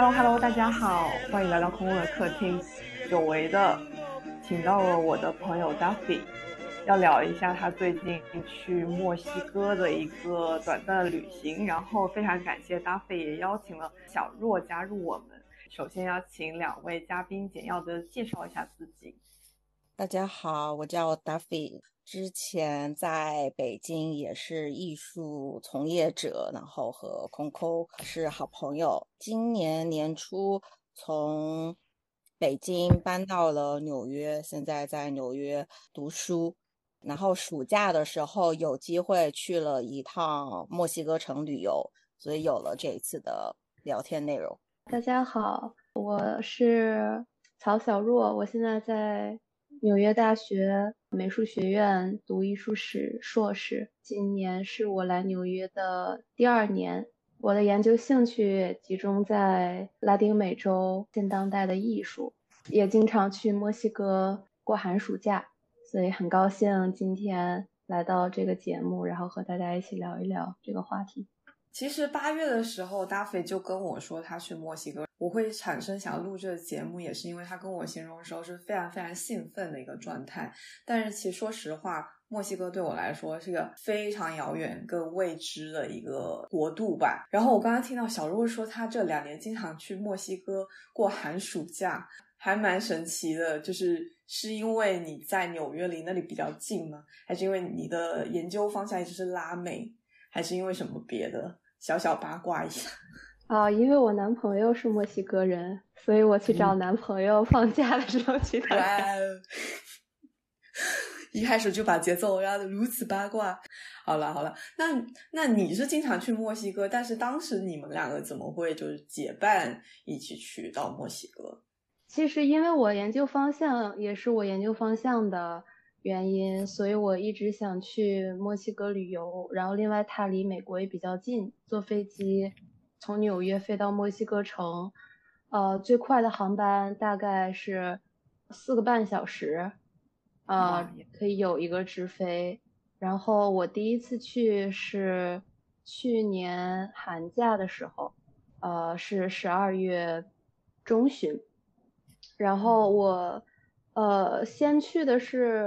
Hello Hello，大家好，欢迎来到空空的客厅。久违的请到了我的朋友 Duffy，要聊一下他最近去墨西哥的一个短暂的旅行。然后非常感谢 Duffy 也邀请了小若加入我们。首先要请两位嘉宾简要的介绍一下自己。大家好，我叫 Duffy。之前在北京也是艺术从业者，然后和空空是好朋友。今年年初从北京搬到了纽约，现在在纽约读书。然后暑假的时候有机会去了一趟墨西哥城旅游，所以有了这一次的聊天内容。大家好，我是曹小若，我现在在。纽约大学美术学院读艺术史硕士，今年是我来纽约的第二年。我的研究兴趣集中在拉丁美洲现当代的艺术，也经常去墨西哥过寒暑假，所以很高兴今天来到这个节目，然后和大家一起聊一聊这个话题。其实八月的时候，大飞就跟我说他去墨西哥。我会产生想要录这个节目，也是因为他跟我形容的时候是非常非常兴奋的一个状态。但是其实说实话，墨西哥对我来说是个非常遥远、跟未知的一个国度吧。然后我刚刚听到小若说他这两年经常去墨西哥过寒暑假，还蛮神奇的。就是是因为你在纽约离那里比较近吗？还是因为你的研究方向一直是拉美？还是因为什么别的？小小八卦一下。啊，因为我男朋友是墨西哥人，所以我去找男朋友放假的时候去看。一开始就把节奏压得如此八卦。好了好了，那那你是经常去墨西哥，但是当时你们两个怎么会就是结伴一起去到墨西哥？其实因为我研究方向也是我研究方向的原因，所以我一直想去墨西哥旅游。然后另外它离美国也比较近，坐飞机。从纽约飞到墨西哥城，呃，最快的航班大概是四个半小时，呃，可以有一个直飞。然后我第一次去是去年寒假的时候，呃，是十二月中旬。然后我，呃，先去的是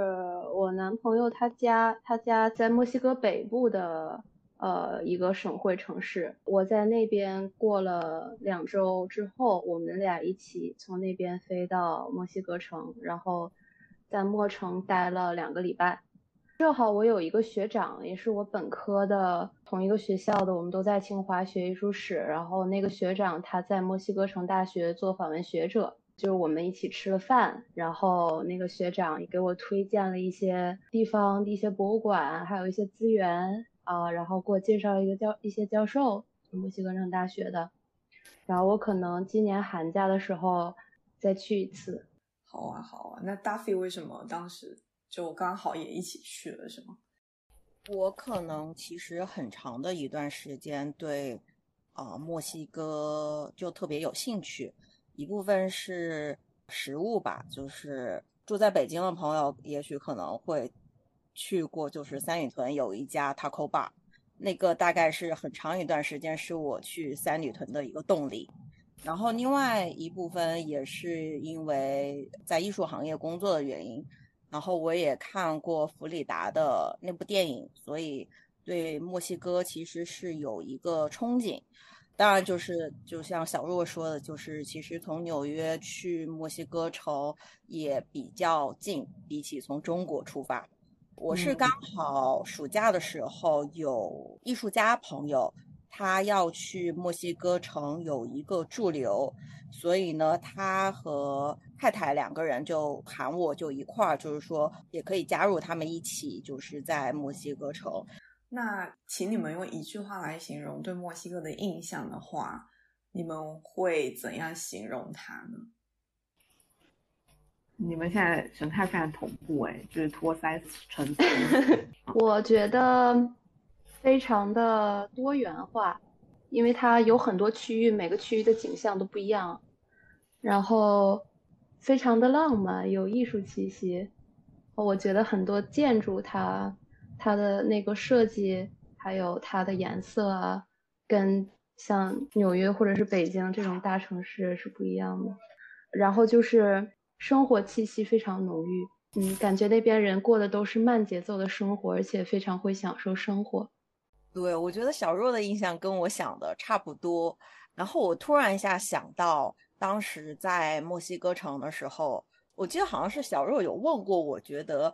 我男朋友他家，他家在墨西哥北部的。呃，一个省会城市，我在那边过了两周之后，我们俩一起从那边飞到墨西哥城，然后在墨城待了两个礼拜。正好我有一个学长，也是我本科的同一个学校的，我们都在清华学艺术史。然后那个学长他在墨西哥城大学做访问学者，就是我们一起吃了饭，然后那个学长也给我推荐了一些地方的一些博物馆，还有一些资源。啊，然后给我介绍一个教一些教授，墨西哥城大学的，然后我可能今年寒假的时候再去一次。好啊，好啊。那 Duffy 为什么当时就刚好也一起去了，是吗？我可能其实很长的一段时间对啊墨西哥就特别有兴趣，一部分是食物吧，就是住在北京的朋友也许可能会。去过就是三里屯有一家 taco bar，那个大概是很长一段时间是我去三里屯的一个动力。然后另外一部分也是因为在艺术行业工作的原因，然后我也看过弗里达的那部电影，所以对墨西哥其实是有一个憧憬。当然就是就像小若说的，就是其实从纽约去墨西哥城也比较近，比起从中国出发。我是刚好暑假的时候有艺术家朋友，他要去墨西哥城有一个驻留，所以呢，他和太太两个人就喊我就一块儿，就是说也可以加入他们一起，就是在墨西哥城。那请你们用一句话来形容对墨西哥的印象的话，你们会怎样形容它呢？你们现在神态非常同步，哎，就是托腮成词。我觉得非常的多元化，因为它有很多区域，每个区域的景象都不一样。然后非常的浪漫，有艺术气息。我觉得很多建筑，它它的那个设计，还有它的颜色啊，跟像纽约或者是北京这种大城市是不一样的。然后就是生活气息非常浓郁，嗯，感觉那边人过的都是慢节奏的生活，而且非常会享受生活。对，我觉得小若的印象跟我想的差不多。然后我突然一下想到，当时在墨西哥城的时候，我记得好像是小若有问过，我觉得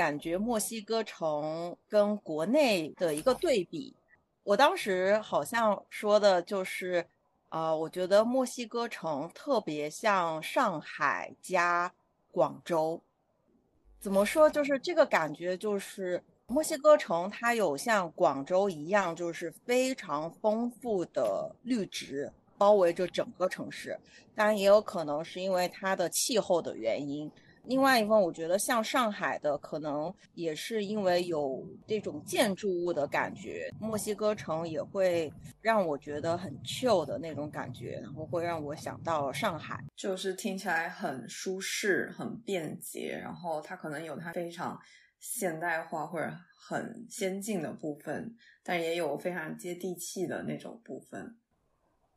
感觉墨西哥城跟国内的一个对比。我当时好像说的就是，啊，我觉得墨西哥城特别像上海加广州。怎么说？就是这个感觉，就是墨西哥城它有像广州一样，就是非常丰富的绿植包围着整个城市。当然，也有可能是因为它的气候的原因。另外一份，我觉得像上海的，可能也是因为有这种建筑物的感觉。墨西哥城也会让我觉得很 chill 的那种感觉，然后会让我想到上海，就是听起来很舒适、很便捷，然后它可能有它非常现代化或者很先进的部分，但也有非常接地气的那种部分。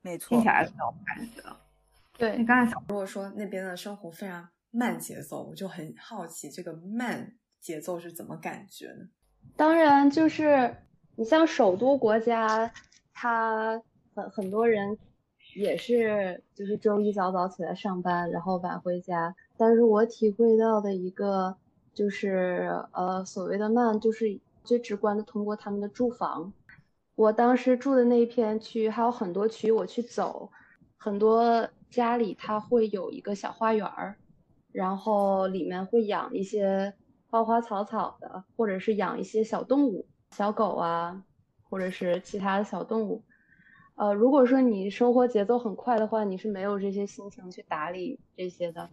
没错，听起来是有感觉。对，你刚才如果说那边的生活非常。慢节奏，我就很好奇这个慢节奏是怎么感觉呢？当然，就是你像首都国家，它很很多人也是就是周一早早起来上班，然后晚回家。但是我体会到的一个就是呃所谓的慢，就是最直观的通过他们的住房。我当时住的那一片区还有很多区，我去走，很多家里它会有一个小花园儿。然后里面会养一些花花草草的，或者是养一些小动物，小狗啊，或者是其他的小动物。呃，如果说你生活节奏很快的话，你是没有这些心情去打理这些的。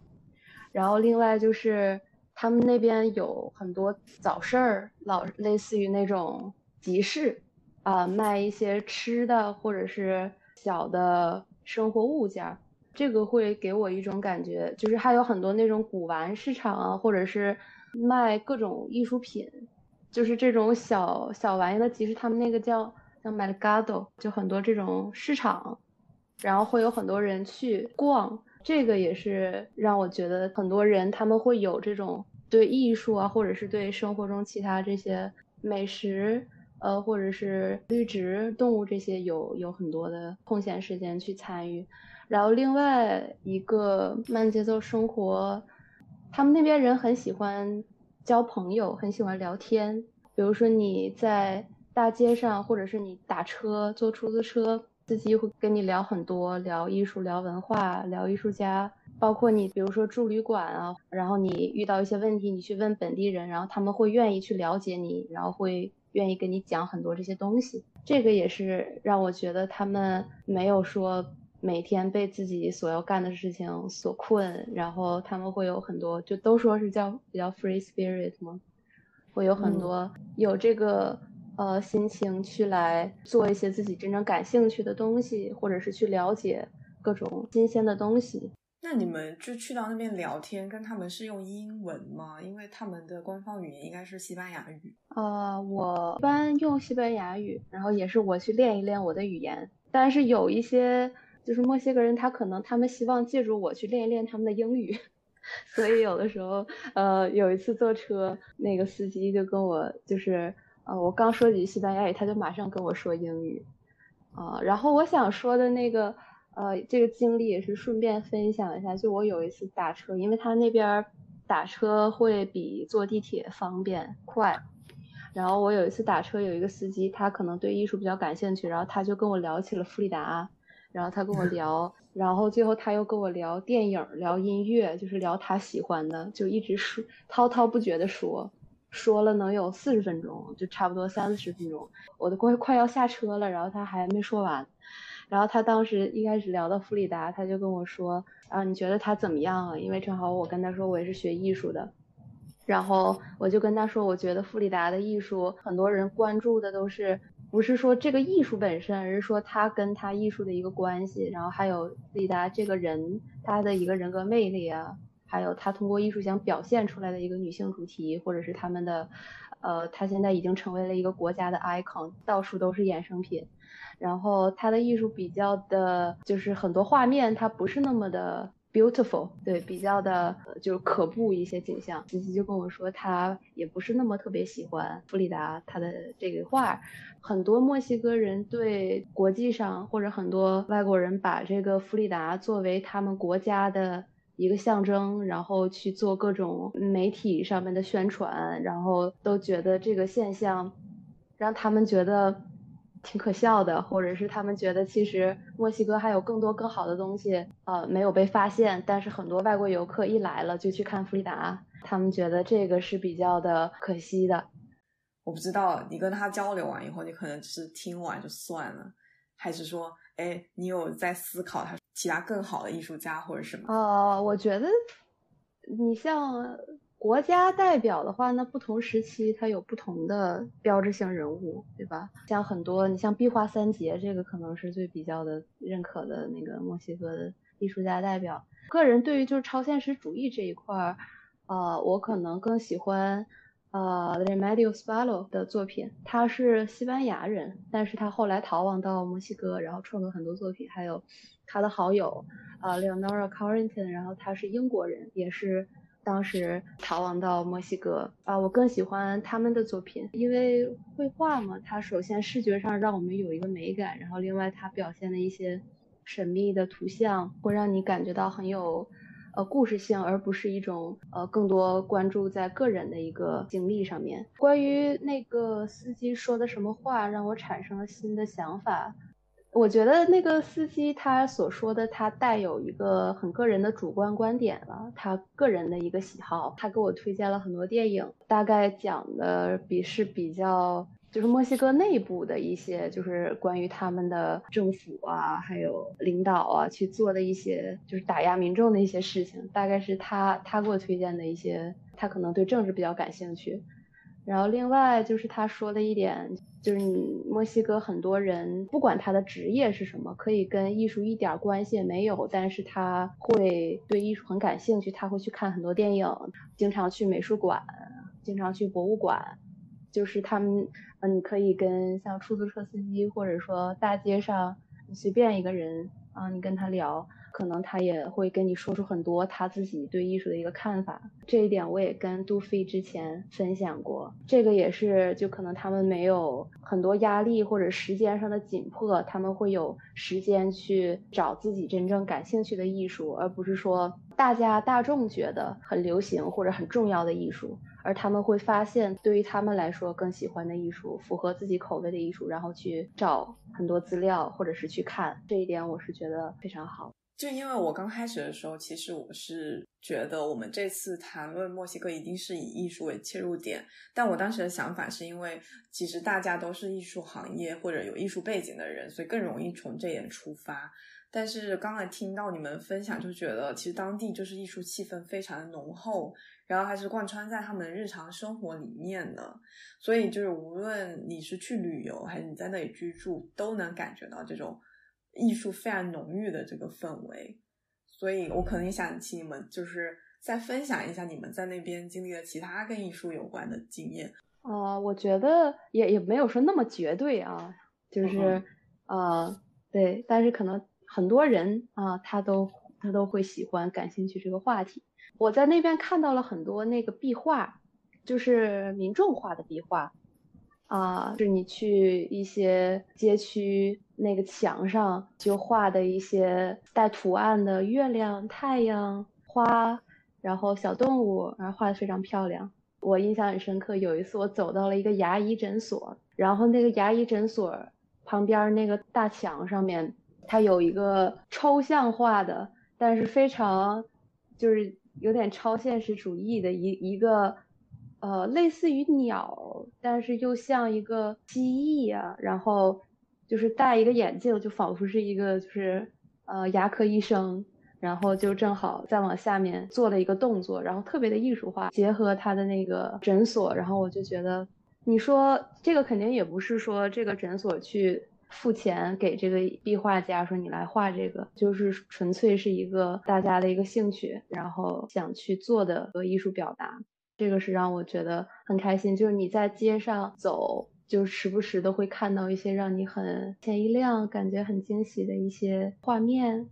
然后另外就是他们那边有很多早市儿，老类似于那种集市，啊，卖一些吃的或者是小的生活物件。这个会给我一种感觉，就是还有很多那种古玩市场啊，或者是卖各种艺术品，就是这种小小玩意的集市，他们那个叫叫 Mercado，就很多这种市场，然后会有很多人去逛，这个也是让我觉得很多人他们会有这种对艺术啊，或者是对生活中其他这些美食，呃，或者是绿植、动物这些有有很多的空闲时间去参与。然后另外一个慢节奏生活，他们那边人很喜欢交朋友，很喜欢聊天。比如说你在大街上，或者是你打车、坐出租车，司机会跟你聊很多，聊艺术、聊文化、聊艺术家。包括你，比如说住旅馆啊，然后你遇到一些问题，你去问本地人，然后他们会愿意去了解你，然后会愿意跟你讲很多这些东西。这个也是让我觉得他们没有说。每天被自己所要干的事情所困，然后他们会有很多，就都说是叫比较 free spirit 吗？会有很多有这个呃心情去来做一些自己真正感兴趣的东西，或者是去了解各种新鲜的东西。那你们就去到那边聊天，跟他们是用英文吗？因为他们的官方语言应该是西班牙语。呃，我一般用西班牙语，然后也是我去练一练我的语言，但是有一些。就是墨西哥人，他可能他们希望借助我去练一练他们的英语，所以有的时候，呃，有一次坐车，那个司机就跟我，就是呃，我刚说几句西班牙语，他就马上跟我说英语，啊，然后我想说的那个，呃，这个经历也是顺便分享一下，就我有一次打车，因为他那边打车会比坐地铁方便快，然后我有一次打车，有一个司机，他可能对艺术比较感兴趣，然后他就跟我聊起了弗里达。然后他跟我聊，然后最后他又跟我聊电影、聊音乐，就是聊他喜欢的，就一直说滔滔不绝的说，说了能有四十分钟，就差不多三四十分钟，我都快快要下车了，然后他还没说完。然后他当时一开始聊到弗里达，他就跟我说啊，你觉得他怎么样啊？因为正好我跟他说我也是学艺术的，然后我就跟他说，我觉得弗里达的艺术，很多人关注的都是。不是说这个艺术本身，而是说他跟他艺术的一个关系，然后还有李达这个人他的一个人格魅力啊，还有他通过艺术想表现出来的一个女性主题，或者是他们的呃，他现在已经成为了一个国家的 icon，到处都是衍生品。然后他的艺术比较的，就是很多画面它不是那么的 beautiful，对，比较的就是可怖一些景象。琪琪就跟我说，他也不是那么特别喜欢弗里达他的这个画。很多墨西哥人对国际上或者很多外国人把这个弗里达作为他们国家的一个象征，然后去做各种媒体上面的宣传，然后都觉得这个现象让他们觉得。挺可笑的，或者是他们觉得其实墨西哥还有更多更好的东西，呃，没有被发现。但是很多外国游客一来了就去看弗里达，他们觉得这个是比较的可惜的。我不知道你跟他交流完以后，你可能只是听完就算了，还是说，哎，你有在思考他其他更好的艺术家或者什么？哦，我觉得你像。国家代表的话，那不同时期它有不同的标志性人物，对吧？像很多，你像壁画三杰，这个可能是最比较的认可的那个墨西哥的艺术家代表。个人对于就是超现实主义这一块儿，呃，我可能更喜欢呃 Remedio Spalo 的作品。他是西班牙人，但是他后来逃亡到墨西哥，然后创作很多作品。还有他的好友呃 Leonora Carrington，然后他是英国人，也是。当时逃亡到墨西哥啊，我更喜欢他们的作品，因为绘画嘛，它首先视觉上让我们有一个美感，然后另外它表现的一些神秘的图像，会让你感觉到很有呃故事性，而不是一种呃更多关注在个人的一个经历上面。关于那个司机说的什么话，让我产生了新的想法。我觉得那个司机他所说的，他带有一个很个人的主观观点了，他个人的一个喜好。他给我推荐了很多电影，大概讲的比是比较就是墨西哥内部的一些，就是关于他们的政府啊，还有领导啊去做的一些，就是打压民众的一些事情。大概是他他给我推荐的一些，他可能对政治比较感兴趣。然后另外就是他说的一点。就是你墨西哥很多人，不管他的职业是什么，可以跟艺术一点关系也没有，但是他会对艺术很感兴趣，他会去看很多电影，经常去美术馆，经常去博物馆。就是他们，嗯，你可以跟像出租车司机，或者说大街上随便一个人啊，你跟他聊。可能他也会跟你说出很多他自己对艺术的一个看法，这一点我也跟杜飞之前分享过。这个也是，就可能他们没有很多压力或者时间上的紧迫，他们会有时间去找自己真正感兴趣的艺术，而不是说大家大众觉得很流行或者很重要的艺术，而他们会发现对于他们来说更喜欢的艺术，符合自己口味的艺术，然后去找很多资料或者是去看。这一点我是觉得非常好。就因为我刚开始的时候，其实我是觉得我们这次谈论墨西哥一定是以艺术为切入点，但我当时的想法是因为其实大家都是艺术行业或者有艺术背景的人，所以更容易从这点出发。但是刚才听到你们分享，就觉得其实当地就是艺术气氛非常的浓厚，然后还是贯穿在他们的日常生活里面的，所以就是无论你是去旅游还是你在那里居住，都能感觉到这种。艺术非常浓郁的这个氛围，所以我可能也想请你们，就是再分享一下你们在那边经历的其他跟艺术有关的经验。啊，我觉得也也没有说那么绝对啊，就是啊，对，但是可能很多人啊，他都他都会喜欢、感兴趣这个话题。我在那边看到了很多那个壁画，就是民众画的壁画。啊，是你去一些街区那个墙上就画的一些带图案的月亮、太阳、花，然后小动物，然后画的非常漂亮。我印象很深刻，有一次我走到了一个牙医诊所，然后那个牙医诊所旁边那个大墙上面，它有一个抽象化的，但是非常就是有点超现实主义的一一个。呃，类似于鸟，但是又像一个蜥蜴啊，然后就是戴一个眼镜，就仿佛是一个就是呃牙科医生，然后就正好再往下面做了一个动作，然后特别的艺术化，结合他的那个诊所，然后我就觉得，你说这个肯定也不是说这个诊所去付钱给这个壁画家说你来画这个，就是纯粹是一个大家的一个兴趣，然后想去做的一个艺术表达。这个是让我觉得很开心。就是你在街上走，就时不时的会看到一些让你很前一亮、感觉很惊喜的一些画面。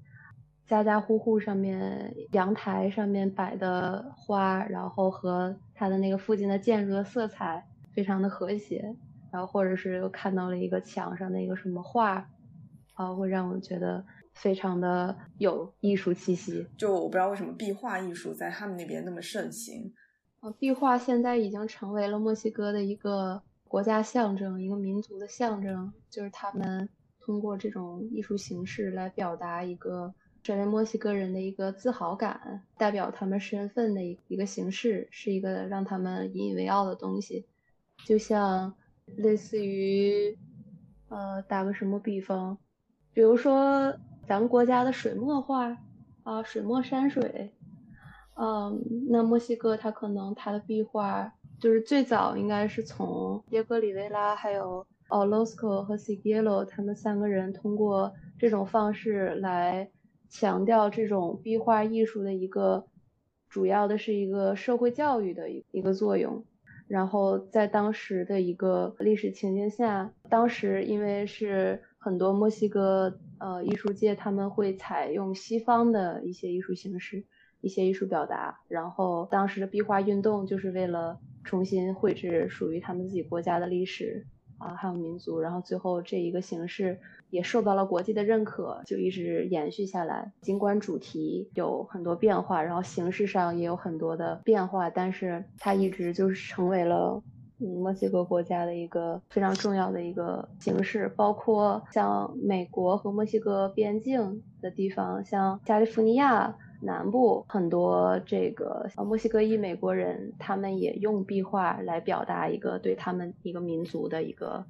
家家户户上面阳台上面摆的花，然后和它的那个附近的建筑的色彩非常的和谐。然后或者是又看到了一个墙上的一个什么画，啊，会让我觉得非常的有艺术气息。就我不知道为什么壁画艺术在他们那边那么盛行。啊，壁画现在已经成为了墨西哥的一个国家象征，一个民族的象征。就是他们通过这种艺术形式来表达一个身为墨西哥人的一个自豪感，代表他们身份的一一个形式，是一个让他们引以为傲的东西。就像。类似于，呃，打个什么比方，比如说咱们国家的水墨画啊，水墨山水，嗯，那墨西哥它可能它的壁画就是最早应该是从耶格里维拉还有奥罗斯科和西耶罗他们三个人通过这种方式来强调这种壁画艺术的一个主要的是一个社会教育的一一个作用。然后在当时的一个历史情境下，当时因为是很多墨西哥呃艺术界他们会采用西方的一些艺术形式、一些艺术表达，然后当时的壁画运动就是为了重新绘制属于他们自己国家的历史啊，还有民族，然后最后这一个形式。也受到了国际的认可，就一直延续下来。尽管主题有很多变化，然后形式上也有很多的变化，但是它一直就是成为了嗯墨西哥国家的一个非常重要的一个形式。包括像美国和墨西哥边境的地方，像加利福尼亚南部很多这个墨西哥裔美国人，他们也用壁画来表达一个对他们一个民族的一个。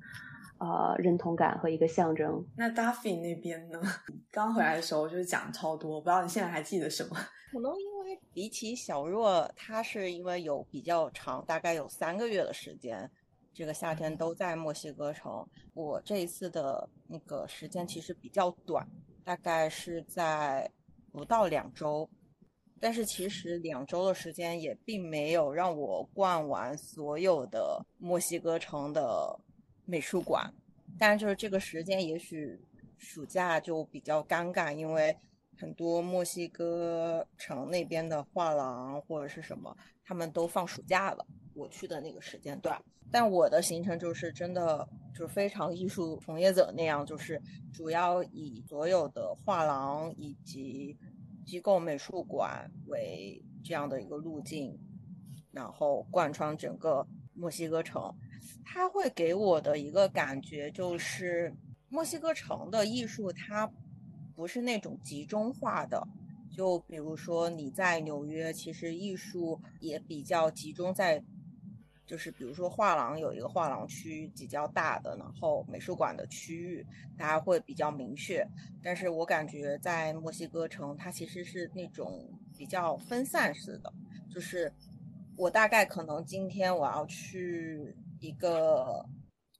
呃，认同感和一个象征。那 Duffy 那边呢？刚回来的时候就是讲超多，不知道你现在还记得什么？可能因为比起小若，他是因为有比较长，大概有三个月的时间，这个夏天都在墨西哥城。我这一次的那个时间其实比较短，大概是在不到两周。但是其实两周的时间也并没有让我逛完所有的墨西哥城的。美术馆，但是就是这个时间，也许暑假就比较尴尬，因为很多墨西哥城那边的画廊或者是什么，他们都放暑假了。我去的那个时间段，但我的行程就是真的就是非常艺术从业者那样，就是主要以所有的画廊以及机构美术馆为这样的一个路径，然后贯穿整个墨西哥城。它会给我的一个感觉就是，墨西哥城的艺术它不是那种集中化的。就比如说你在纽约，其实艺术也比较集中在，就是比如说画廊有一个画廊区比较大的，然后美术馆的区域大家会比较明确。但是我感觉在墨西哥城，它其实是那种比较分散式的，就是我大概可能今天我要去。一个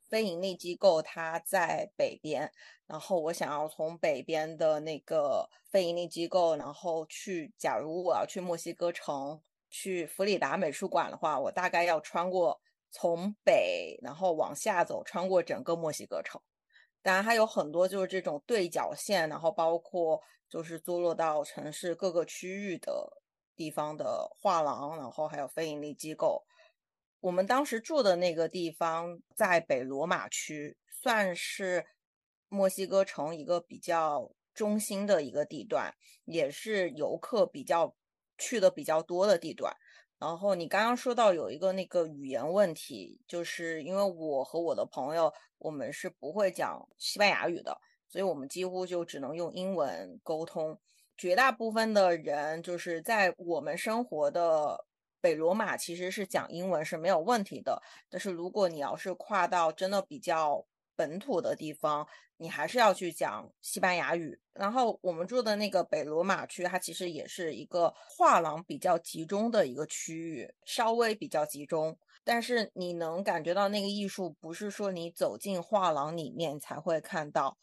非盈利机构，它在北边，然后我想要从北边的那个非盈利机构，然后去。假如我要去墨西哥城，去弗里达美术馆的话，我大概要穿过从北，然后往下走，穿过整个墨西哥城。当然，还有很多就是这种对角线，然后包括就是坐落到城市各个区域的地方的画廊，然后还有非盈利机构。我们当时住的那个地方在北罗马区，算是墨西哥城一个比较中心的一个地段，也是游客比较去的比较多的地段。然后你刚刚说到有一个那个语言问题，就是因为我和我的朋友我们是不会讲西班牙语的，所以我们几乎就只能用英文沟通。绝大部分的人就是在我们生活的。北罗马其实是讲英文是没有问题的，但是如果你要是跨到真的比较本土的地方，你还是要去讲西班牙语。然后我们住的那个北罗马区，它其实也是一个画廊比较集中的一个区域，稍微比较集中。但是你能感觉到那个艺术，不是说你走进画廊里面才会看到，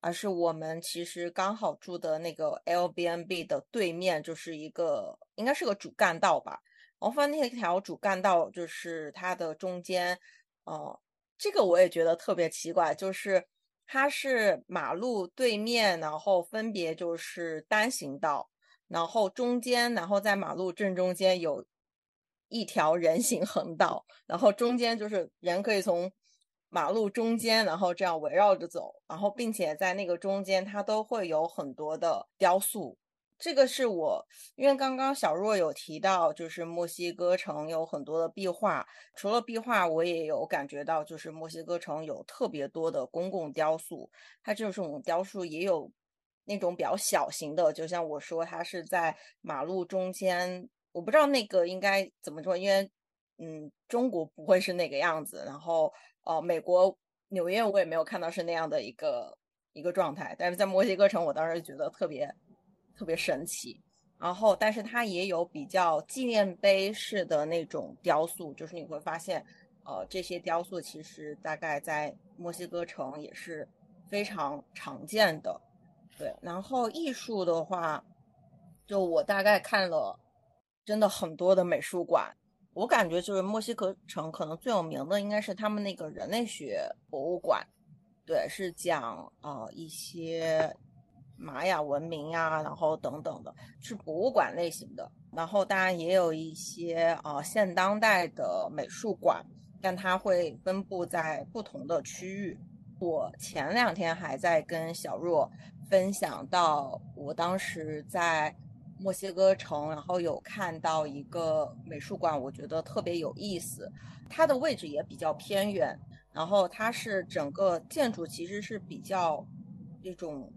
而是我们其实刚好住的那个 L B N B 的对面就是一个，应该是个主干道吧。然后放那条主干道就是它的中间，呃，这个我也觉得特别奇怪，就是它是马路对面，然后分别就是单行道，然后中间，然后在马路正中间有一条人行横道，然后中间就是人可以从马路中间，然后这样围绕着走，然后并且在那个中间，它都会有很多的雕塑。这个是我，因为刚刚小若有提到，就是墨西哥城有很多的壁画，除了壁画，我也有感觉到，就是墨西哥城有特别多的公共雕塑。它这种雕塑也有那种比较小型的，就像我说，它是在马路中间，我不知道那个应该怎么说，因为嗯，中国不会是那个样子。然后呃，美国纽约我也没有看到是那样的一个一个状态，但是在墨西哥城，我当时觉得特别。特别神奇，然后，但是它也有比较纪念碑式的那种雕塑，就是你会发现，呃，这些雕塑其实大概在墨西哥城也是非常常见的。对，然后艺术的话，就我大概看了，真的很多的美术馆，我感觉就是墨西哥城可能最有名的应该是他们那个人类学博物馆，对，是讲呃一些。玛雅文明呀，然后等等的，是博物馆类型的。然后当然也有一些啊现当代的美术馆，但它会分布在不同的区域。我前两天还在跟小若分享到，我当时在墨西哥城，然后有看到一个美术馆，我觉得特别有意思。它的位置也比较偏远，然后它是整个建筑其实是比较这种。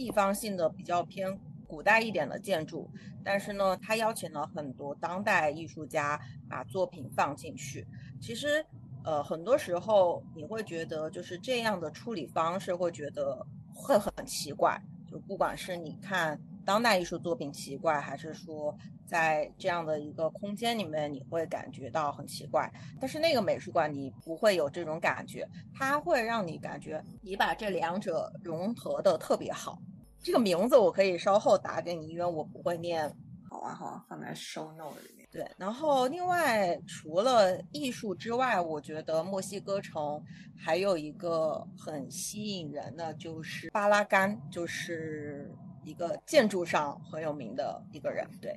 地方性的比较偏古代一点的建筑，但是呢，他邀请了很多当代艺术家把作品放进去。其实，呃，很多时候你会觉得就是这样的处理方式会觉得会很奇怪。就不管是你看当代艺术作品奇怪，还是说在这样的一个空间里面你会感觉到很奇怪，但是那个美术馆你不会有这种感觉，它会让你感觉你把这两者融合的特别好。这个名字我可以稍后打给你，因为我不会念。好啊，好啊，放在 show note 里面。对，然后另外除了艺术之外，我觉得墨西哥城还有一个很吸引人的，就是巴拉干，就是一个建筑上很有名的一个人。对，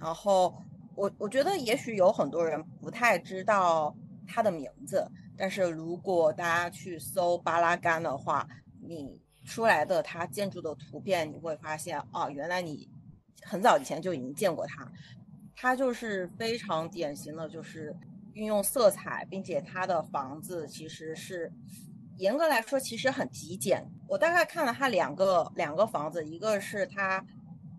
然后我我觉得也许有很多人不太知道他的名字，但是如果大家去搜巴拉干的话，你。出来的它建筑的图片，你会发现啊，原来你很早以前就已经见过它。它就是非常典型的，就是运用色彩，并且它的房子其实是严格来说其实很极简。我大概看了它两个两个房子，一个是他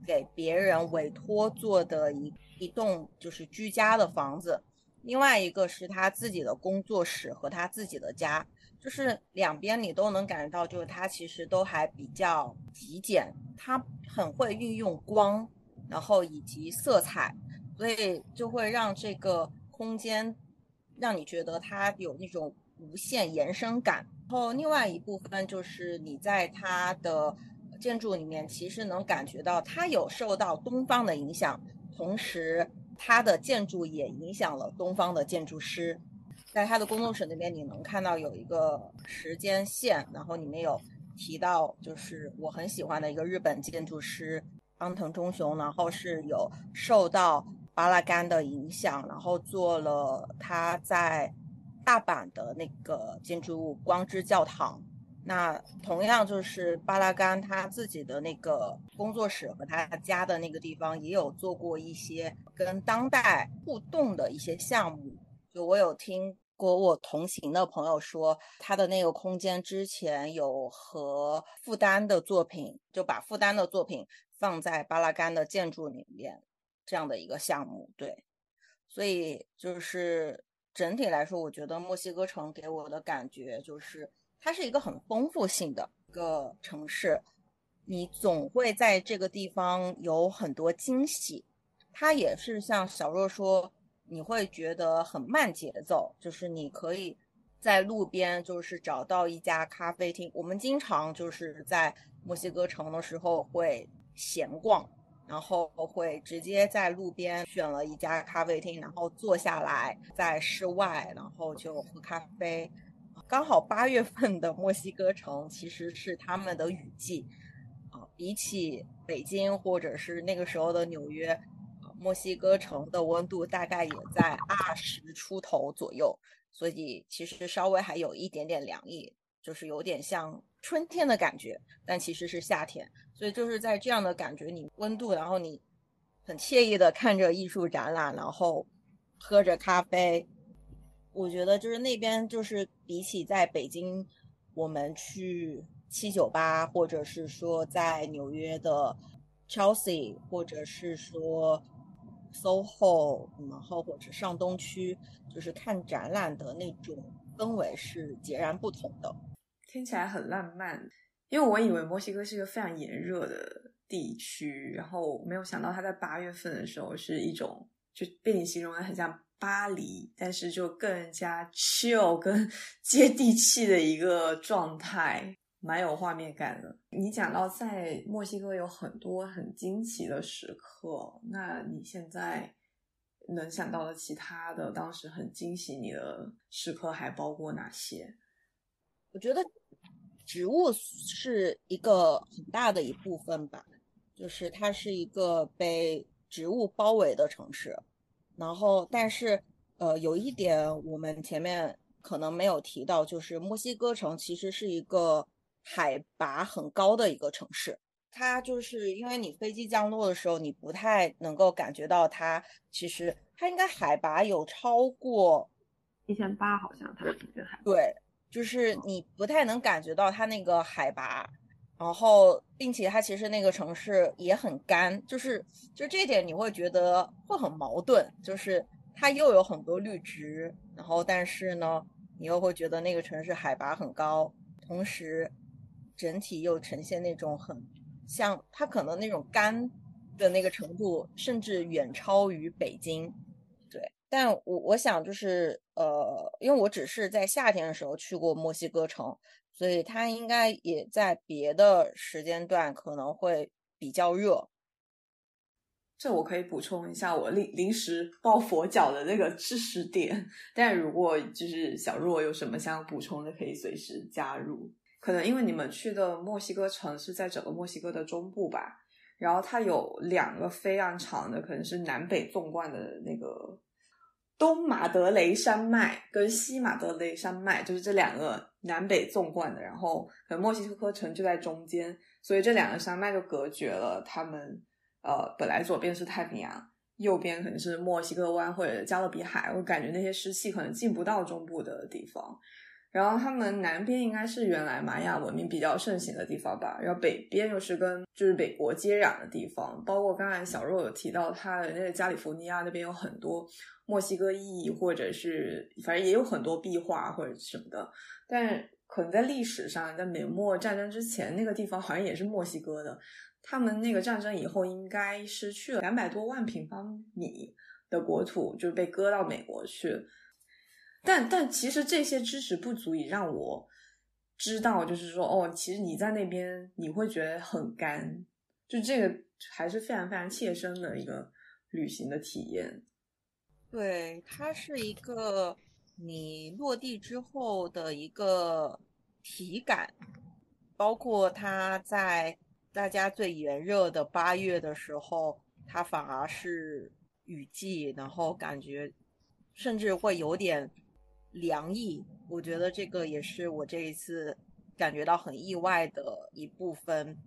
给别人委托做的一一栋就是居家的房子，另外一个是他自己的工作室和他自己的家。就是两边你都能感觉到，就是它其实都还比较极简，它很会运用光，然后以及色彩，所以就会让这个空间让你觉得它有那种无限延伸感。然后另外一部分就是你在它的建筑里面，其实能感觉到它有受到东方的影响，同时它的建筑也影响了东方的建筑师。在他的工作室那边，你能看到有一个时间线，然后里面有提到，就是我很喜欢的一个日本建筑师安藤忠雄，然后是有受到巴拉干的影响，然后做了他在大阪的那个建筑物光之教堂。那同样就是巴拉干他自己的那个工作室和他家的那个地方，也有做过一些跟当代互动的一些项目。就我有听。过我同行的朋友说，他的那个空间之前有和负担的作品，就把负担的作品放在巴拉干的建筑里面，这样的一个项目。对，所以就是整体来说，我觉得墨西哥城给我的感觉就是，它是一个很丰富性的一个城市，你总会在这个地方有很多惊喜。它也是像小若说。你会觉得很慢节奏，就是你可以在路边就是找到一家咖啡厅。我们经常就是在墨西哥城的时候会闲逛，然后会直接在路边选了一家咖啡厅，然后坐下来在室外，然后就喝咖啡。刚好八月份的墨西哥城其实是他们的雨季，啊，比起北京或者是那个时候的纽约，墨西哥城的温度大概也在二十出头左右，所以其实稍微还有一点点凉意，就是有点像春天的感觉，但其实是夏天。所以就是在这样的感觉，你温度，然后你很惬意的看着艺术展览，然后喝着咖啡。我觉得就是那边就是比起在北京，我们去七九八，或者是说在纽约的 Chelsea，或者是说 SoHo，然后或者上东区，就是看展览的那种氛围是截然不同的。听起来很浪漫。因为我以为墨西哥是一个非常炎热的地区，然后没有想到它在八月份的时候是一种就被你形容的很像巴黎，但是就更加 chill、更接地气的一个状态，蛮有画面感的。你讲到在墨西哥有很多很惊奇的时刻，那你现在能想到的其他的当时很惊喜你的时刻还包括哪些？我觉得。植物是一个很大的一部分吧，就是它是一个被植物包围的城市。然后，但是，呃，有一点我们前面可能没有提到，就是墨西哥城其实是一个海拔很高的一个城市。它就是因为你飞机降落的时候，你不太能够感觉到它，其实它应该海拔有超过一千八，好像它的平均海拔。对。就是你不太能感觉到它那个海拔，然后，并且它其实那个城市也很干，就是就这点你会觉得会很矛盾，就是它又有很多绿植，然后但是呢，你又会觉得那个城市海拔很高，同时整体又呈现那种很像它可能那种干的那个程度，甚至远超于北京。对但我我想就是呃，因为我只是在夏天的时候去过墨西哥城，所以它应该也在别的时间段可能会比较热。这我可以补充一下我临临时抱佛脚的那个知识点，但如果就是小若有什么想补充的，可以随时加入。可能因为你们去的墨西哥城是在整个墨西哥的中部吧，然后它有两个非常长的，可能是南北纵贯的那个。东马德雷山脉跟西马德雷山脉就是这两个南北纵贯的，然后可能墨西哥城就在中间，所以这两个山脉就隔绝了他们。呃，本来左边是太平洋，右边可能是墨西哥湾或者加勒比海，我感觉那些湿气可能进不到中部的地方。然后他们南边应该是原来玛雅文明比较盛行的地方吧，然后北边又是跟就是美国接壤的地方，包括刚才小若有提到他的那个加利福尼亚那边有很多墨西哥裔，或者是反正也有很多壁画或者什么的，但可能在历史上，在美墨战争之前，那个地方好像也是墨西哥的，他们那个战争以后应该失去了两百多万平方米的国土，就是被割到美国去。但但其实这些知识不足以让我知道，就是说哦，其实你在那边你会觉得很干，就这个还是非常非常切身的一个旅行的体验。对，它是一个你落地之后的一个体感，包括它在大家最炎热的八月的时候，它反而是雨季，然后感觉甚至会有点。凉意，我觉得这个也是我这一次感觉到很意外的一部分。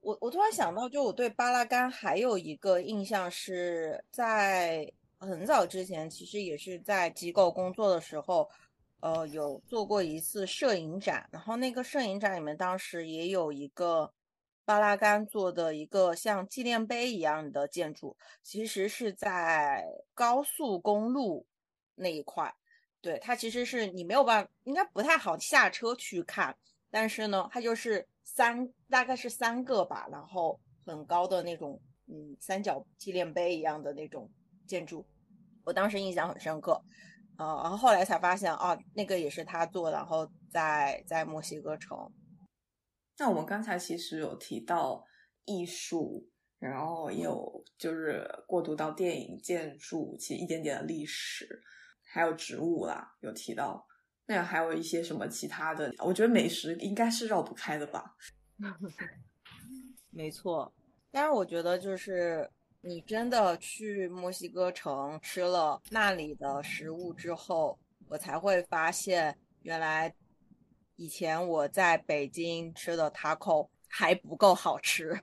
我我突然想到，就我对巴拉干还有一个印象是在很早之前，其实也是在机构工作的时候，呃，有做过一次摄影展。然后那个摄影展里面，当时也有一个巴拉干做的一个像纪念碑一样的建筑，其实是在高速公路那一块。对它其实是你没有办法，应该不太好下车去看，但是呢，它就是三，大概是三个吧，然后很高的那种，嗯，三角纪念碑一样的那种建筑，我当时印象很深刻，呃，然后后来才发现，哦，那个也是他做的，然后在在墨西哥城。那我们刚才其实有提到艺术，然后也有就是过渡到电影、建筑，其实一点点的历史，还有植物啦，有提到。那还有一些什么其他的？我觉得美食应该是绕不开的吧。没错，但是我觉得就是你真的去墨西哥城吃了那里的食物之后，我才会发现原来以前我在北京吃的 taco 还不够好吃。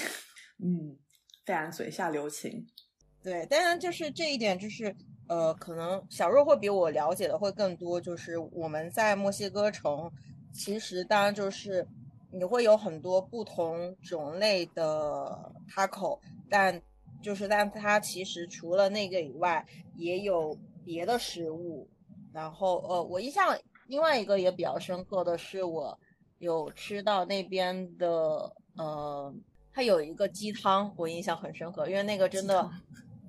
嗯，非常嘴下留情。对，当然就是这一点，就是呃，可能小若会比我了解的会更多。就是我们在墨西哥城，其实当然就是你会有很多不同种类的 taco，但就是但它其实除了那个以外，也有别的食物。然后呃，我印象另外一个也比较深刻的是，我有吃到那边的呃。它有一个鸡汤，我印象很深刻，因为那个真的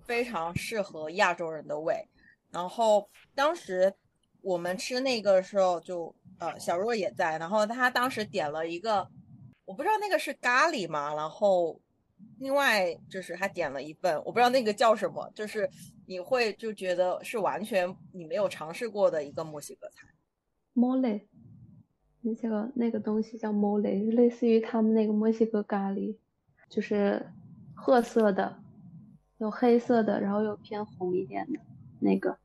非常适合亚洲人的胃。然后当时我们吃那个时候，就呃小若也在，然后他当时点了一个，我不知道那个是咖喱吗？然后另外就是他点了一份，我不知道那个叫什么，就是你会就觉得是完全你没有尝试过的一个墨西哥菜。mole，那个那个东西叫 mole，类似于他们那个墨西哥咖喱。就是褐色的，有黑色的，然后有偏红一点的那个。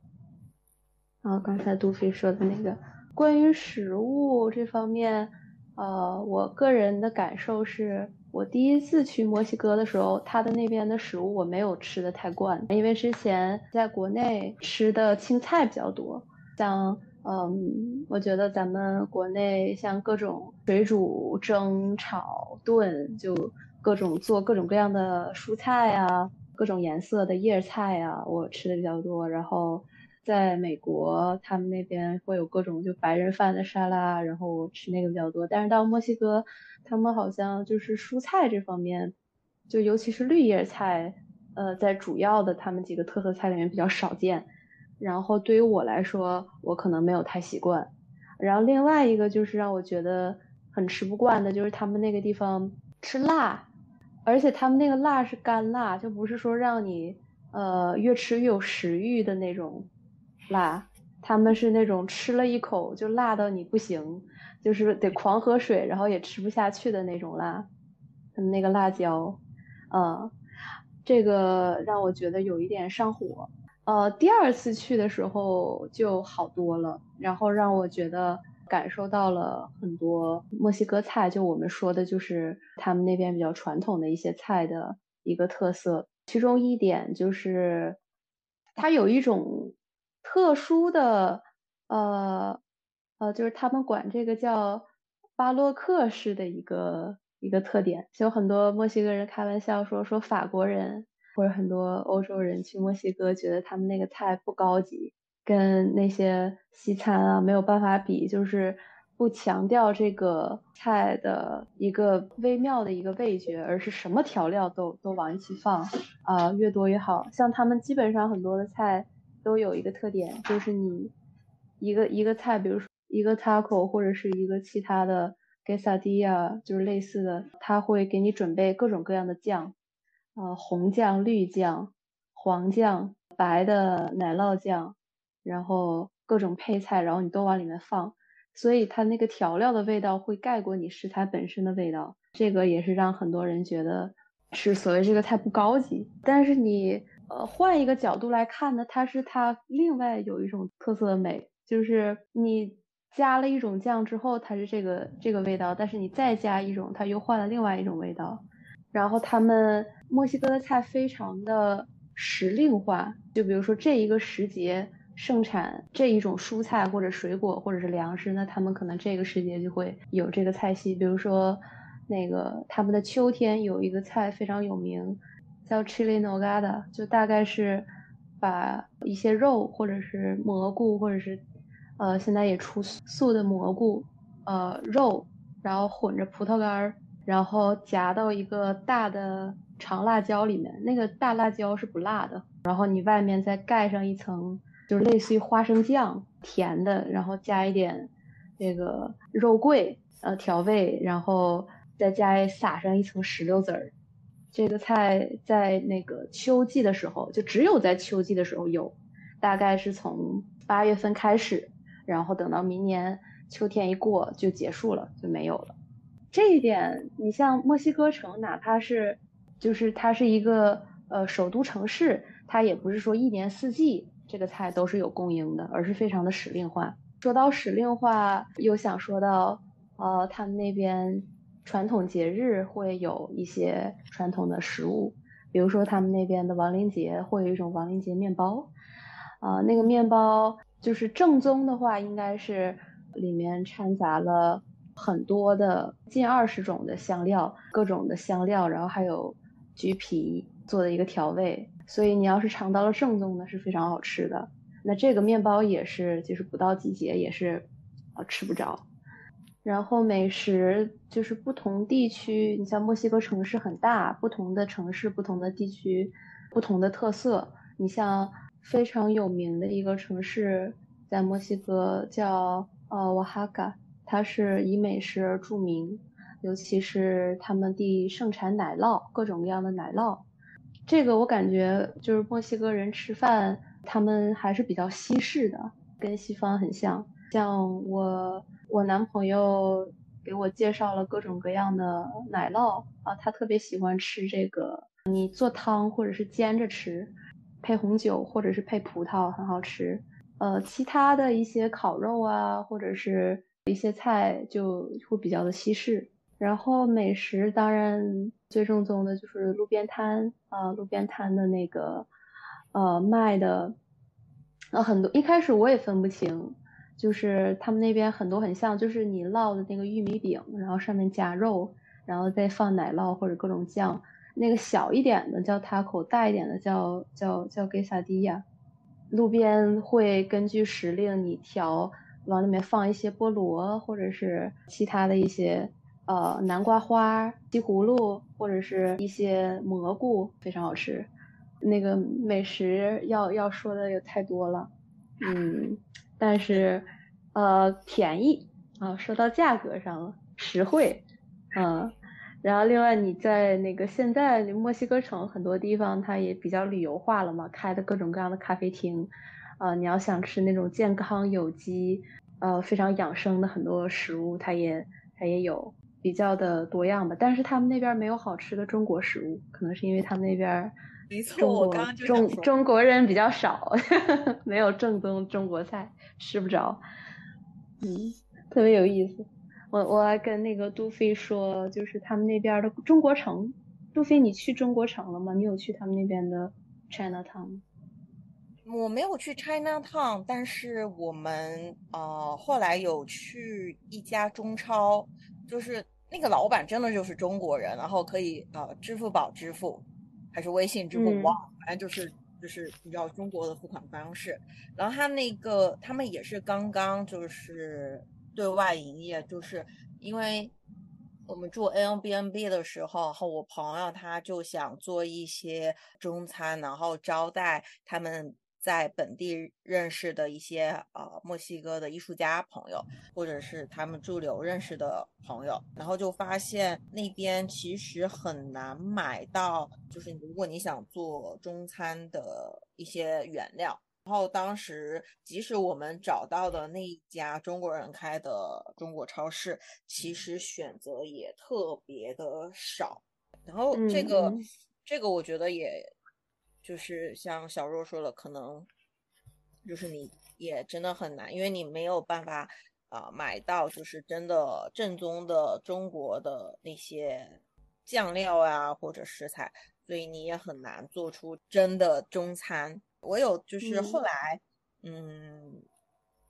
然后刚才杜飞说的那个关于食物这方面，呃，我个人的感受是，我第一次去墨西哥的时候，他的那边的食物我没有吃的太惯，因为之前在国内吃的青菜比较多，像嗯，我觉得咱们国内像各种水煮、蒸、炒、炖就。各种做各种各样的蔬菜啊，各种颜色的叶菜啊，我吃的比较多。然后在美国，他们那边会有各种就白人饭的沙拉，然后我吃那个比较多。但是到墨西哥，他们好像就是蔬菜这方面，就尤其是绿叶菜，呃，在主要的他们几个特色菜里面比较少见。然后对于我来说，我可能没有太习惯。然后另外一个就是让我觉得很吃不惯的，就是他们那个地方吃辣。而且他们那个辣是干辣，就不是说让你呃越吃越有食欲的那种辣，他们是那种吃了一口就辣到你不行，就是得狂喝水，然后也吃不下去的那种辣。他们那个辣椒，嗯，这个让我觉得有一点上火。呃，第二次去的时候就好多了，然后让我觉得。感受到了很多墨西哥菜，就我们说的，就是他们那边比较传统的一些菜的一个特色。其中一点就是，它有一种特殊的，呃呃，就是他们管这个叫巴洛克式的一个一个特点。就很多墨西哥人开玩笑说，说法国人或者很多欧洲人去墨西哥，觉得他们那个菜不高级。跟那些西餐啊没有办法比，就是不强调这个菜的一个微妙的一个味觉，而是什么调料都都往一起放啊，越多越好。像他们基本上很多的菜都有一个特点，就是你一个一个菜，比如说一个 taco 或者是一个其他的 quesadilla，就是类似的，他会给你准备各种各样的酱，呃，红酱、绿酱、黄酱、白的奶酪酱。然后各种配菜，然后你都往里面放，所以它那个调料的味道会盖过你食材本身的味道。这个也是让很多人觉得是所谓这个菜不高级。但是你呃换一个角度来看呢，它是它另外有一种特色的美，就是你加了一种酱之后，它是这个这个味道，但是你再加一种，它又换了另外一种味道。然后他们墨西哥的菜非常的时令化，就比如说这一个时节。盛产这一种蔬菜或者水果或者是粮食，那他们可能这个时节就会有这个菜系。比如说，那个他们的秋天有一个菜非常有名，叫 Chili Nogada，就大概是把一些肉或者是蘑菇或者是呃现在也出素的蘑菇呃肉，然后混着葡萄干儿，然后夹到一个大的长辣椒里面，那个大辣椒是不辣的，然后你外面再盖上一层。就是类似于花生酱，甜的，然后加一点这个肉桂，呃，调味，然后再加撒上一层石榴籽儿，这个菜在那个秋季的时候，就只有在秋季的时候有，大概是从八月份开始，然后等到明年秋天一过就结束了，就没有了。这一点，你像墨西哥城，哪怕是就是它是一个呃首都城市，它也不是说一年四季这个菜都是有供应的，而是非常的时令化。说到时令化，又想说到呃他们那边传统节日会有一些传统的食物，比如说他们那边的亡灵节会有一种亡灵节面包，啊那个面包就是正宗的话，应该是里面掺杂了。很多的近二十种的香料，各种的香料，然后还有橘皮做的一个调味，所以你要是尝到了正宗的，是非常好吃的。那这个面包也是，就是不到季节也是，啊吃不着。然后美食就是不同地区，你像墨西哥城市很大，不同的城市、不同的地区、不同的特色。你像非常有名的一个城市在墨西哥叫呃瓦哈嘎。它是以美食而著名，尤其是他们地盛产奶酪，各种各样的奶酪。这个我感觉就是墨西哥人吃饭，他们还是比较西式的，跟西方很像。像我我男朋友给我介绍了各种各样的奶酪啊，他特别喜欢吃这个，你做汤或者是煎着吃，配红酒或者是配葡萄很好吃。呃，其他的一些烤肉啊，或者是。一些菜就会比较的西式，然后美食当然最正宗的就是路边摊啊，路边摊的那个呃卖的，呃很多一开始我也分不清，就是他们那边很多很像，就是你烙的那个玉米饼，然后上面加肉，然后再放奶酪或者各种酱，那个小一点的叫 taco，大一点的叫叫叫 quesadilla，路边会根据时令你调。往里面放一些菠萝，或者是其他的一些呃南瓜花、西葫芦，或者是一些蘑菇，非常好吃。那个美食要要说的有太多了，嗯，但是呃便宜啊，说到价格上了，实惠，嗯，然后另外你在那个现在墨西哥城很多地方它也比较旅游化了嘛，开的各种各样的咖啡厅。呃，你要想吃那种健康有机，呃，非常养生的很多食物，它也它也有比较的多样吧。但是他们那边没有好吃的中国食物，可能是因为他们那边 没错，我刚刚中中国人比较少，没有正宗中国菜，吃不着。嗯，特别有意思。我我还跟那个杜飞说，就是他们那边的中国城。杜飞，你去中国城了吗？你有去他们那边的 Chinatown 吗？我没有去 China Town，但是我们呃后来有去一家中超，就是那个老板真的就是中国人，然后可以呃支付宝支付，还是微信支付，哇，反正就是就是你知道中国的付款方式。然后他那个他们也是刚刚就是对外营业，就是因为我们住 A N B N B 的时候，和我朋友他就想做一些中餐，然后招待他们。在本地认识的一些呃墨西哥的艺术家朋友，或者是他们驻留认识的朋友，然后就发现那边其实很难买到，就是如果你想做中餐的一些原料，然后当时即使我们找到的那一家中国人开的中国超市，其实选择也特别的少，然后这个这个我觉得也。就是像小若说的，可能就是你也真的很难，因为你没有办法啊买到就是真的正宗的中国的那些酱料啊或者食材，所以你也很难做出真的中餐。我有就是后来嗯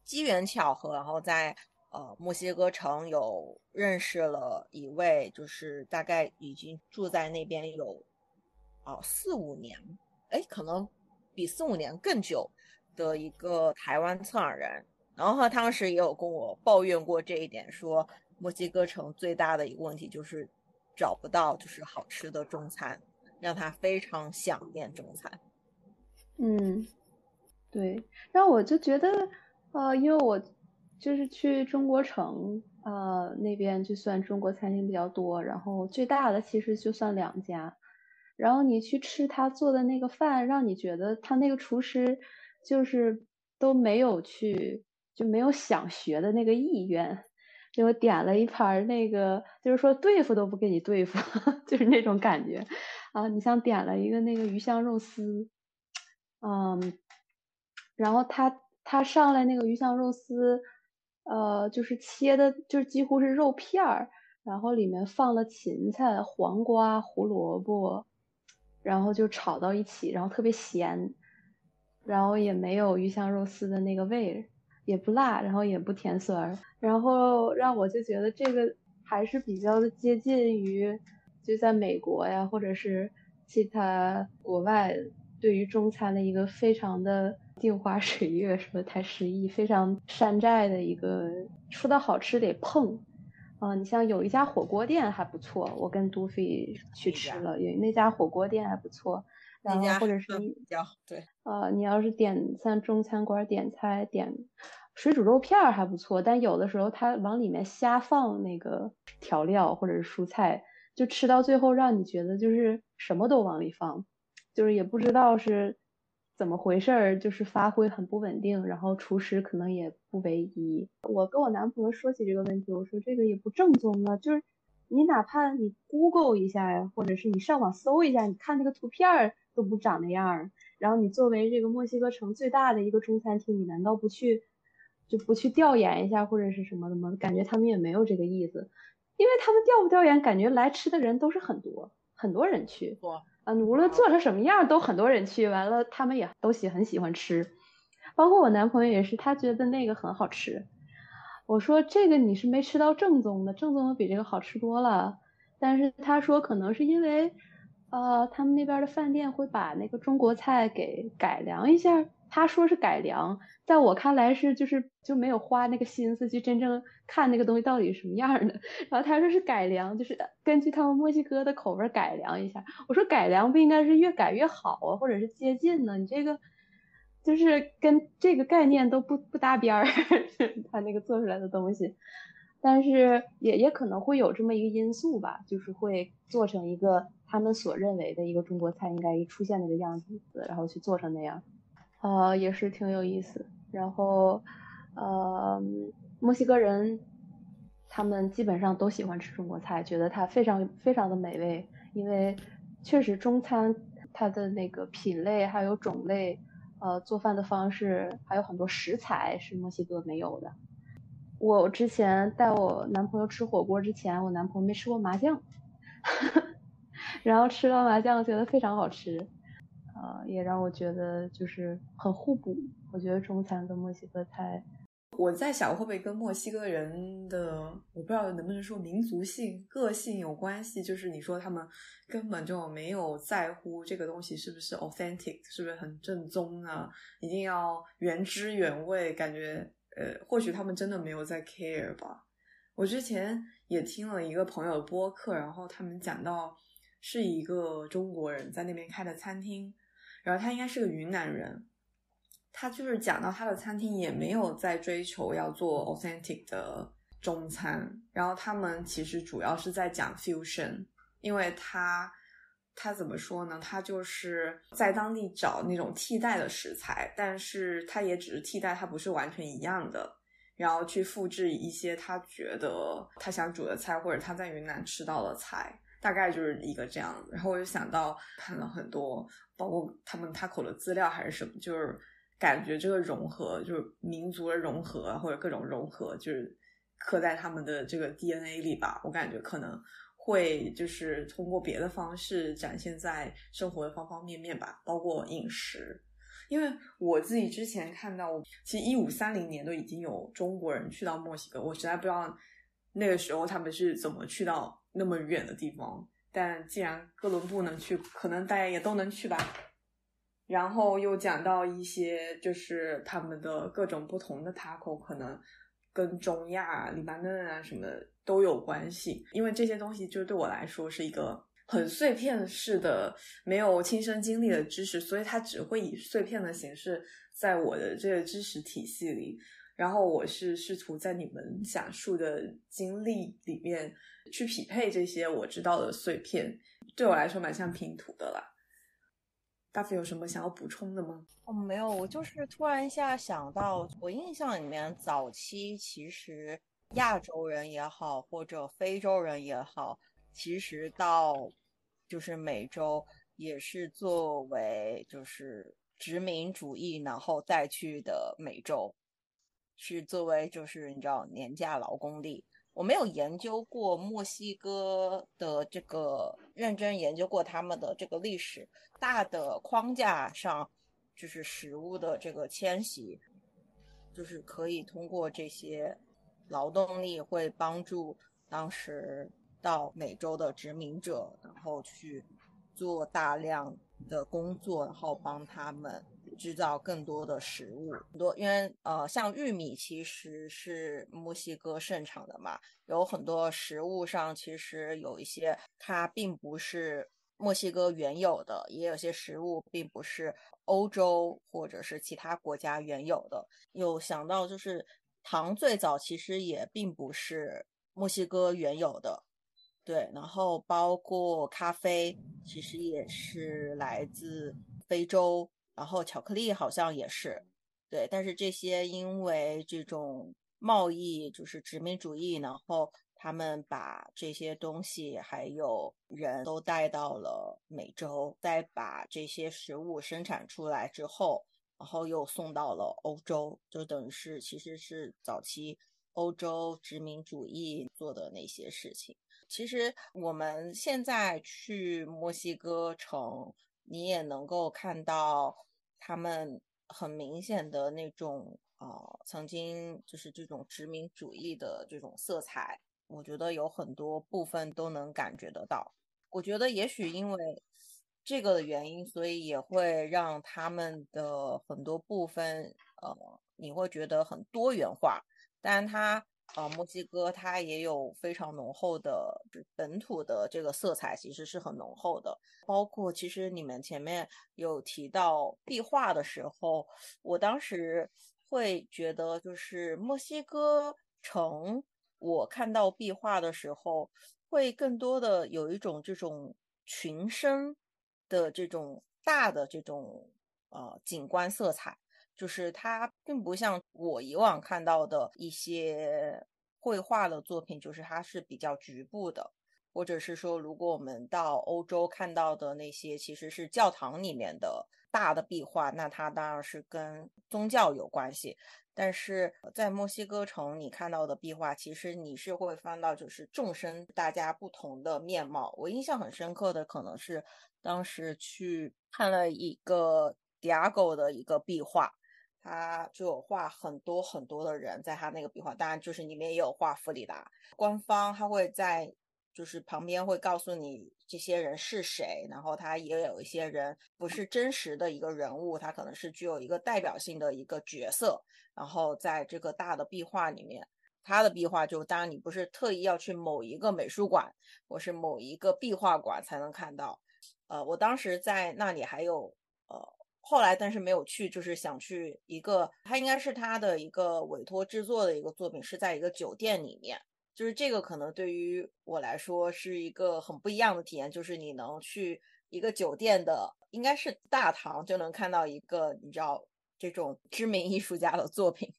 机缘巧合，然后在呃墨西哥城有认识了一位，就是大概已经住在那边有哦四五年。哎，可能比四五年更久的一个台湾策耳人，然后他当时也有跟我抱怨过这一点，说墨西哥城最大的一个问题就是找不到就是好吃的中餐，让他非常想念中餐。嗯，对，然后我就觉得，呃，因为我就是去中国城，呃，那边就算中国餐厅比较多，然后最大的其实就算两家。然后你去吃他做的那个饭，让你觉得他那个厨师就是都没有去就没有想学的那个意愿。就点了一盘那个，就是说对付都不给你对付，就是那种感觉啊。你像点了一个那个鱼香肉丝，嗯，然后他他上来那个鱼香肉丝，呃，就是切的，就是几乎是肉片儿，然后里面放了芹菜、黄瓜、胡萝卜，然后就炒到一起，然后特别咸，然后也没有鱼香肉丝的那个味。也不辣，然后也不甜酸，然后让我就觉得这个还是比较的接近于就在美国呀，或者是其他国外对于中餐的一个非常的镜花水月，什么太诗意，非常山寨的一个。说到好吃得碰，啊，你像有一家火锅店还不错，我跟杜飞去吃了，有那家火锅店还不错。然后或者是你对，呃，你要是点像中餐馆点菜点水煮肉片儿还不错，但有的时候他往里面瞎放那个调料或者是蔬菜，就吃到最后让你觉得就是什么都往里放，就是也不知道是怎么回事儿，就是发挥很不稳定，然后厨师可能也不唯一。我跟我男朋友说起这个问题，我说这个也不正宗啊，就是你哪怕你 Google 一下呀，或者是你上网搜一下，你看那个图片儿。都不长那样儿，然后你作为这个墨西哥城最大的一个中餐厅，你难道不去就不去调研一下或者是什么的吗？感觉他们也没有这个意思，因为他们调不调研，感觉来吃的人都是很多很多人去，嗯，无论做成什么样都很多人去，完了他们也都喜很喜欢吃，包括我男朋友也是，他觉得那个很好吃。我说这个你是没吃到正宗的，正宗的比这个好吃多了，但是他说可能是因为。呃，他们那边的饭店会把那个中国菜给改良一下。他说是改良，在我看来是就是就没有花那个心思去真正看那个东西到底是什么样的。然后他说是改良，就是根据他们墨西哥的口味改良一下。我说改良不应该是越改越好啊，或者是接近呢？你这个就是跟这个概念都不不搭边儿，他那个做出来的东西。但是也也可能会有这么一个因素吧，就是会做成一个。他们所认为的一个中国菜应该出现那个样子，然后去做成那样，呃，也是挺有意思。然后，呃，墨西哥人他们基本上都喜欢吃中国菜，觉得它非常非常的美味。因为确实中餐它的那个品类还有种类，呃，做饭的方式还有很多食材是墨西哥没有的。我之前带我男朋友吃火锅之前，我男朋友没吃过麻酱。然后吃了麻酱，觉得非常好吃，呃，也让我觉得就是很互补。我觉得中餐跟墨西哥菜，我在想会不会跟墨西哥人的，我不知道能不能说民族性、个性有关系。就是你说他们根本就没有在乎这个东西是不是 authentic，是不是很正宗啊，一定要原汁原味。感觉呃，或许他们真的没有在 care 吧。我之前也听了一个朋友的播客，然后他们讲到。是一个中国人在那边开的餐厅，然后他应该是个云南人，他就是讲到他的餐厅也没有在追求要做 authentic 的中餐，然后他们其实主要是在讲 fusion，因为他他怎么说呢？他就是在当地找那种替代的食材，但是他也只是替代，他不是完全一样的，然后去复制一些他觉得他想煮的菜，或者他在云南吃到的菜。大概就是一个这样子，然后我就想到看了很多，包括他们他口的资料还是什么，就是感觉这个融合，就是民族的融合或者各种融合，就是刻在他们的这个 DNA 里吧。我感觉可能会就是通过别的方式展现在生活的方方面面吧，包括饮食。因为我自己之前看到，其实一五三零年都已经有中国人去到墨西哥，我实在不知道那个时候他们是怎么去到。那么远的地方，但既然哥伦布能去，可能大家也都能去吧。然后又讲到一些，就是他们的各种不同的 taco，可能跟中亚、黎巴嫩啊什么都有关系。因为这些东西，就对我来说是一个很碎片式的、没有亲身经历的知识，所以它只会以碎片的形式在我的这个知识体系里。然后我是试图在你们讲述的经历里面去匹配这些我知道的碎片，对我来说蛮像拼图的啦。大飞有什么想要补充的吗？哦，没有，我就是突然一下想到，我印象里面早期其实亚洲人也好，或者非洲人也好，其实到就是美洲也是作为就是殖民主义，然后再去的美洲，是作为就是你知道廉价劳工力。我没有研究过墨西哥的这个，认真研究过他们的这个历史。大的框架上，就是食物的这个迁徙，就是可以通过这些劳动力会帮助当时到美洲的殖民者，然后去做大量的工作，然后帮他们。制造更多的食物，很多因为呃，像玉米其实是墨西哥盛产的嘛，有很多食物上其实有一些它并不是墨西哥原有的，也有些食物并不是欧洲或者是其他国家原有的。有想到就是糖最早其实也并不是墨西哥原有的，对，然后包括咖啡其实也是来自非洲。然后巧克力好像也是，对，但是这些因为这种贸易就是殖民主义，然后他们把这些东西还有人都带到了美洲，再把这些食物生产出来之后，然后又送到了欧洲，就等于是其实是早期欧洲殖民主义做的那些事情。其实我们现在去墨西哥城。你也能够看到他们很明显的那种呃，曾经就是这种殖民主义的这种色彩，我觉得有很多部分都能感觉得到。我觉得也许因为这个的原因，所以也会让他们的很多部分呃，你会觉得很多元化，但它。啊，墨西哥它也有非常浓厚的本土的这个色彩，其实是很浓厚的。包括其实你们前面有提到壁画的时候，我当时会觉得，就是墨西哥城，我看到壁画的时候，会更多的有一种这种群生的这种大的这种呃景观色彩。就是它并不像我以往看到的一些绘画的作品，就是它是比较局部的，或者是说，如果我们到欧洲看到的那些其实是教堂里面的大的壁画，那它当然是跟宗教有关系。但是在墨西哥城你看到的壁画，其实你是会翻到就是众生大家不同的面貌。我印象很深刻的可能是当时去看了一个 Diego 的一个壁画。他就有画很多很多的人，在他那个壁画，当然就是里面也有画弗里达。官方他会在就是旁边会告诉你这些人是谁，然后他也有一些人不是真实的一个人物，他可能是具有一个代表性的一个角色。然后在这个大的壁画里面，他的壁画就当然你不是特意要去某一个美术馆或是某一个壁画馆才能看到。呃，我当时在那里还有呃。后来，但是没有去，就是想去一个，他应该是他的一个委托制作的一个作品，是在一个酒店里面。就是这个可能对于我来说是一个很不一样的体验，就是你能去一个酒店的，应该是大堂，就能看到一个你知道这种知名艺术家的作品。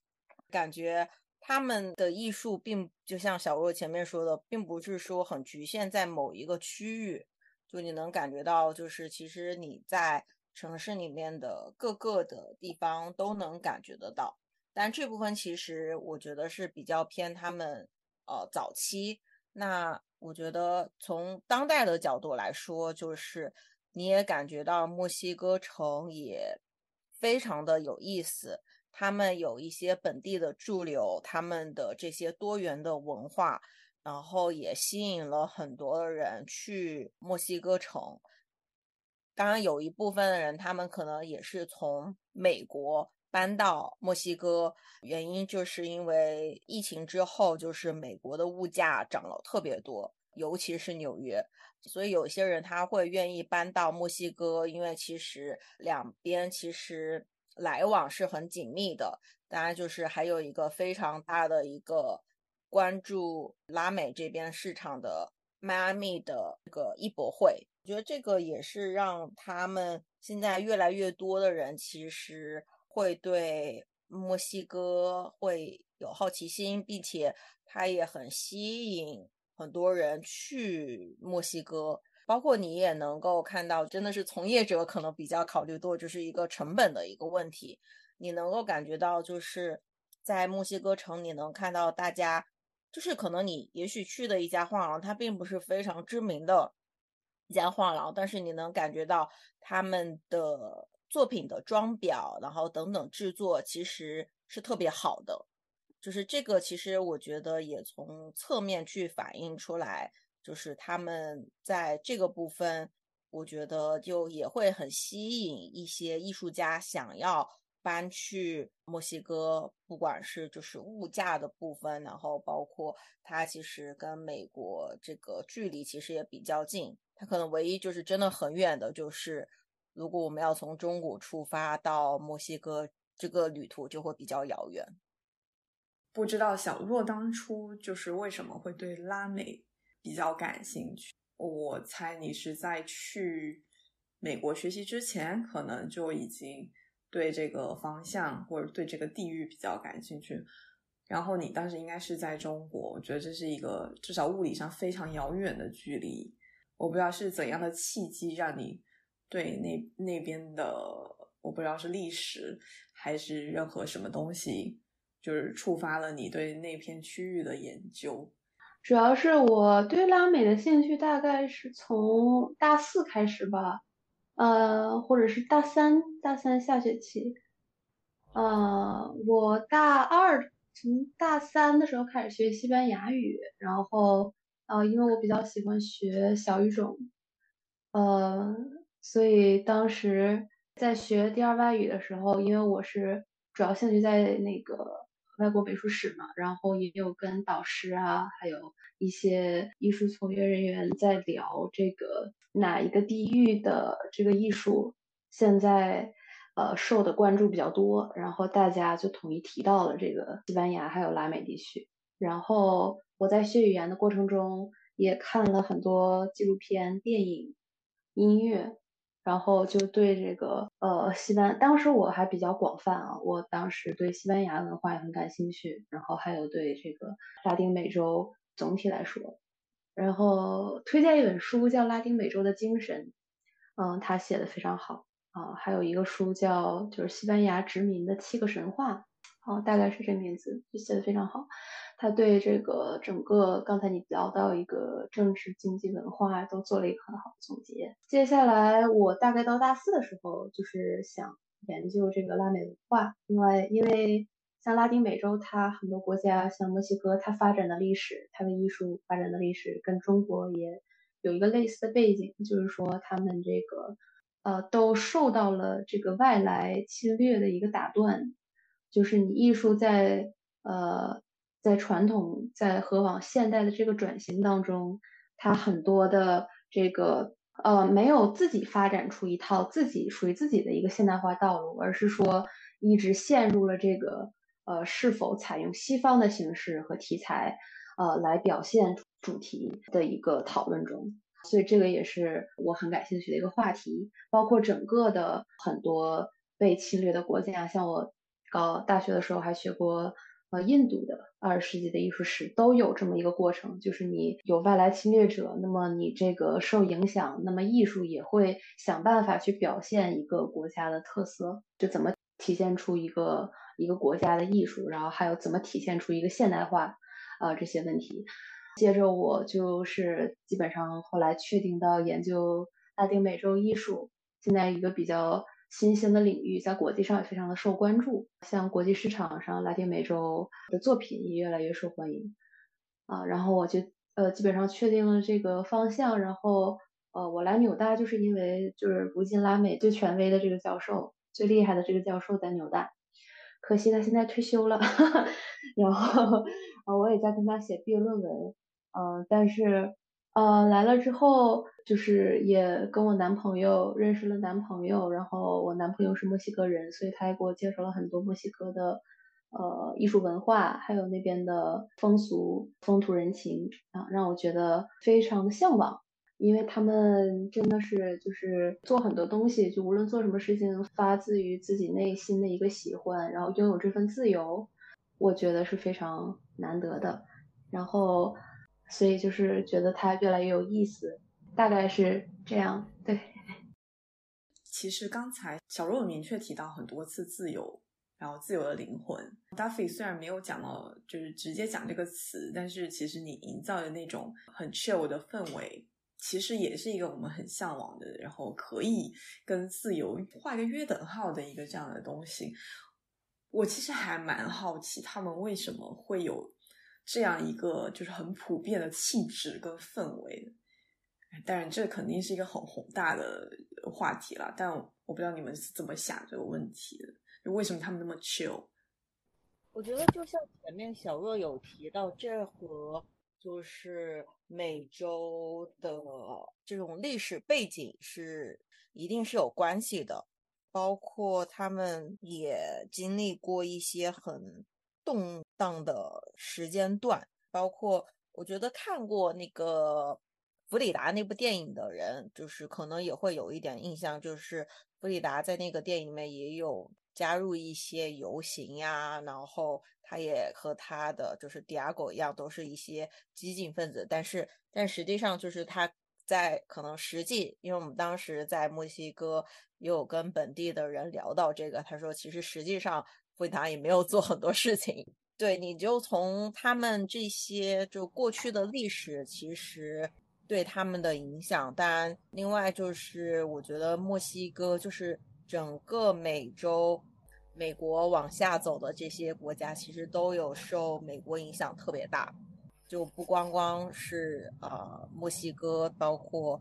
感觉他们的艺术并就像小若前面说的，并不是说很局限在某一个区域，就你能感觉到，就是其实你在。城市里面的各个的地方都能感觉得到，但这部分其实我觉得是比较偏他们呃早期。那我觉得从当代的角度来说，就是你也感觉到墨西哥城也非常的有意思，他们有一些本地的驻留，他们的这些多元的文化，然后也吸引了很多的人去墨西哥城。当然，有一部分的人，他们可能也是从美国搬到墨西哥，原因就是因为疫情之后，就是美国的物价涨了特别多，尤其是纽约，所以有些人他会愿意搬到墨西哥，因为其实两边其实来往是很紧密的。当然，就是还有一个非常大的一个关注拉美这边市场的。迈阿密的这个艺博会，我觉得这个也是让他们现在越来越多的人其实会对墨西哥会有好奇心，并且它也很吸引很多人去墨西哥。包括你也能够看到，真的是从业者可能比较考虑多，就是一个成本的一个问题。你能够感觉到，就是在墨西哥城，你能看到大家，就是可能你也许去的一家画廊，它并不是非常知名的一家画廊，但是你能感觉到他们的作品的装裱，然后等等制作其实是特别好的。就是这个，其实我觉得也从侧面去反映出来。就是他们在这个部分，我觉得就也会很吸引一些艺术家想要搬去墨西哥，不管是就是物价的部分，然后包括它其实跟美国这个距离其实也比较近，它可能唯一就是真的很远的，就是如果我们要从中国出发到墨西哥，这个旅途就会比较遥远。不知道小若当初就是为什么会对拉美？比较感兴趣，我猜你是在去美国学习之前，可能就已经对这个方向或者对这个地域比较感兴趣。然后你当时应该是在中国，我觉得这是一个至少物理上非常遥远的距离。我不知道是怎样的契机让你对那那边的，我不知道是历史还是任何什么东西，就是触发了你对那片区域的研究。主要是我对拉美的兴趣大概是从大四开始吧，呃，或者是大三，大三下学期，呃，我大二从大三的时候开始学西班牙语，然后呃，因为我比较喜欢学小语种，呃，所以当时在学第二外语的时候，因为我是主要兴趣在那个。外国美术史嘛，然后也有跟导师啊，还有一些艺术从业人员在聊这个哪一个地域的这个艺术现在呃受的关注比较多，然后大家就统一提到了这个西班牙还有拉美地区。然后我在学语言的过程中也看了很多纪录片、电影、音乐。然后就对这个呃西班，当时我还比较广泛啊，我当时对西班牙文化也很感兴趣，然后还有对这个拉丁美洲总体来说，然后推荐一本书叫《拉丁美洲的精神》，嗯，他写的非常好啊，还有一个书叫就是西班牙殖民的七个神话，哦，大概是这名字，就写的非常好。他对这个整个刚才你聊到一个政治、经济、文化都做了一个很好的总结。接下来我大概到大四的时候，就是想研究这个拉美文化。另外，因为像拉丁美洲，它很多国家，像墨西哥，它发展的历史，它的艺术发展的历史跟中国也有一个类似的背景，就是说他们这个呃都受到了这个外来侵略的一个打断，就是你艺术在呃。在传统在和往现代的这个转型当中，它很多的这个呃没有自己发展出一套自己属于自己的一个现代化道路，而是说一直陷入了这个呃是否采用西方的形式和题材呃来表现主题的一个讨论中，所以这个也是我很感兴趣的一个话题，包括整个的很多被侵略的国家，像我高大学的时候还学过。呃，印度的二十世纪的艺术史都有这么一个过程，就是你有外来侵略者，那么你这个受影响，那么艺术也会想办法去表现一个国家的特色，就怎么体现出一个一个国家的艺术，然后还有怎么体现出一个现代化啊这些问题。接着我就是基本上后来确定到研究拉丁美洲艺术，现在一个比较。新兴的领域在国际上也非常的受关注，像国际市场上，拉丁美洲的作品也越来越受欢迎啊。然后我就呃基本上确定了这个方向，然后呃我来纽大就是因为就是如今拉美最权威的这个教授，最厉害的这个教授在纽大，可惜他现在退休了，然后啊我也在跟他写毕业论文，嗯，但是。呃，来了之后就是也跟我男朋友认识了男朋友，然后我男朋友是墨西哥人，所以他也给我介绍了很多墨西哥的呃艺术文化，还有那边的风俗风土人情啊，让我觉得非常的向往。因为他们真的是就是做很多东西，就无论做什么事情，发自于自己内心的一个喜欢，然后拥有这份自由，我觉得是非常难得的。然后，所以就是觉得它越来越有意思，大概是这样。对。其实刚才小若有明确提到很多次自由，然后自由的灵魂。Duffy 虽然没有讲到，就是直接讲这个词，但是其实你营造的那种很 chill 的氛围。其实也是一个我们很向往的，然后可以跟自由画个约等号的一个这样的东西。我其实还蛮好奇，他们为什么会有这样一个就是很普遍的气质跟氛围。当然，这肯定是一个很宏大的话题了。但我不知道你们是怎么想这个问题的，就为什么他们那么 chill？我觉得就像前面小若有提到，这和就是美洲的这种历史背景是一定是有关系的，包括他们也经历过一些很动荡的时间段，包括我觉得看过那个弗里达那部电影的人，就是可能也会有一点印象，就是弗里达在那个电影里面也有。加入一些游行呀，然后他也和他的就是迪亚狗一样，都是一些激进分子。但是，但实际上就是他在可能实际，因为我们当时在墨西哥也有跟本地的人聊到这个，他说其实实际上回答也没有做很多事情。对，你就从他们这些就过去的历史，其实对他们的影响。当然，另外就是我觉得墨西哥就是。整个美洲，美国往下走的这些国家，其实都有受美国影响特别大，就不光光是呃墨西哥，包括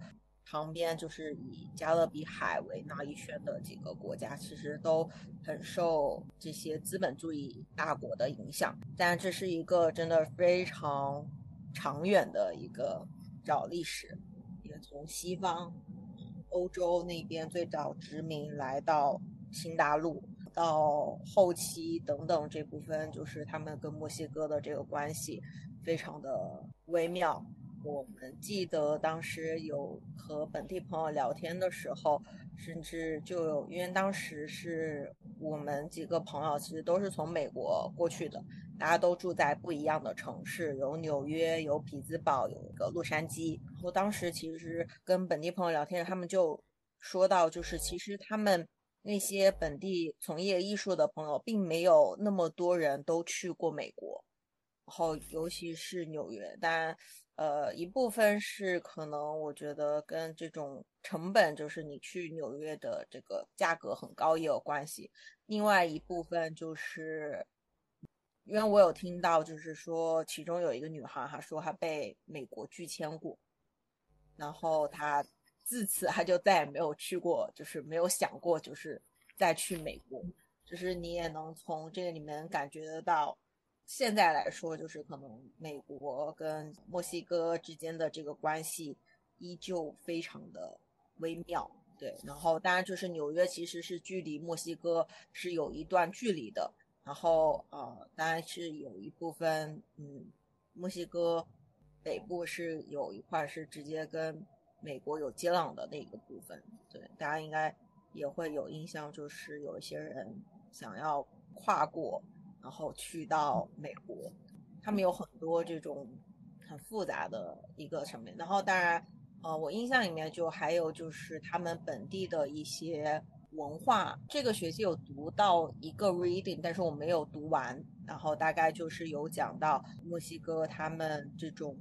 旁边就是以加勒比海为那一圈的几个国家，其实都很受这些资本主义大国的影响。但这是一个真的非常长远的一个找历史，也从西方。欧洲那边最早殖民来到新大陆，到后期等等这部分，就是他们跟墨西哥的这个关系非常的微妙。我们记得当时有和本地朋友聊天的时候，甚至就有，因为当时是我们几个朋友其实都是从美国过去的，大家都住在不一样的城市，有纽约，有匹兹堡，有一个洛杉矶。我当时其实跟本地朋友聊天，他们就说到，就是其实他们那些本地从业艺术的朋友，并没有那么多人都去过美国，然后尤其是纽约，但。呃，一部分是可能我觉得跟这种成本，就是你去纽约的这个价格很高也有关系。另外一部分就是，因为我有听到，就是说其中有一个女孩，哈说她被美国拒签过，然后她自此她就再也没有去过，就是没有想过就是再去美国。就是你也能从这个里面感觉得到。现在来说，就是可能美国跟墨西哥之间的这个关系依旧非常的微妙，对。然后当然就是纽约其实是距离墨西哥是有一段距离的，然后呃，当然是有一部分，嗯，墨西哥北部是有一块是直接跟美国有接壤的那个部分，对。大家应该也会有印象，就是有一些人想要跨过。然后去到美国，他们有很多这种很复杂的一个层面。然后当然，呃，我印象里面就还有就是他们本地的一些文化。这个学期有读到一个 reading，但是我没有读完。然后大概就是有讲到墨西哥他们这种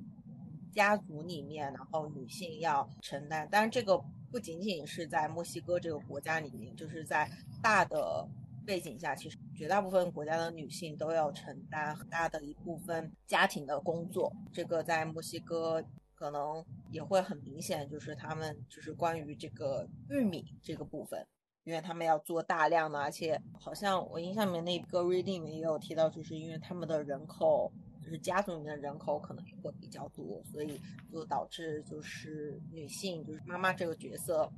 家族里面，然后女性要承担。当然，这个不仅仅是在墨西哥这个国家里面，就是在大的。背景下，其实绝大部分国家的女性都要承担很大的一部分家庭的工作。这个在墨西哥可能也会很明显，就是他们就是关于这个玉米这个部分，因为他们要做大量的，而且好像我印象里面那个 reading 也有提到，就是因为他们的人口，就是家族里面的人口可能也会比较多，所以就导致就是女性，就是妈妈这个角色，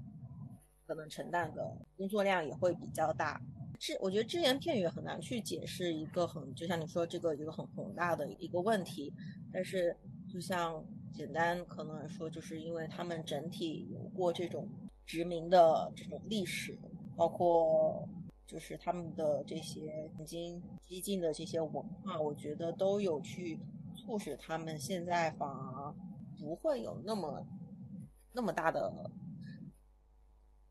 可能承担的工作量也会比较大。只我觉得只言片语很难去解释一个很，就像你说这个一个很宏大的一个问题。但是，就像简单可能来说，就是因为他们整体有过这种殖民的这种历史，包括就是他们的这些曾经激进的这些文化，我觉得都有去促使他们现在反而不会有那么那么大的。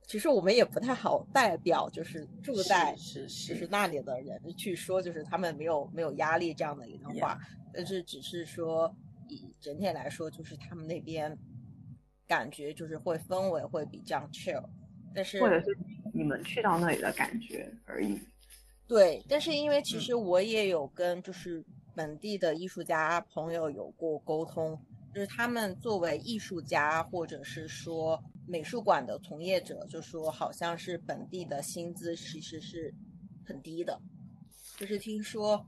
其实我们也不太好代表，就是住在是是就是那里的人去说，就是他们没有没有压力这样的一段话，但是只是说以整体来说，就是他们那边感觉就是会氛围会比较 chill，但是或者是你们去到那里的感觉而已。对，但是因为其实我也有跟就是本地的艺术家朋友有过沟通，就是他们作为艺术家或者是说。美术馆的从业者就说，好像是本地的薪资其实是很低的，就是听说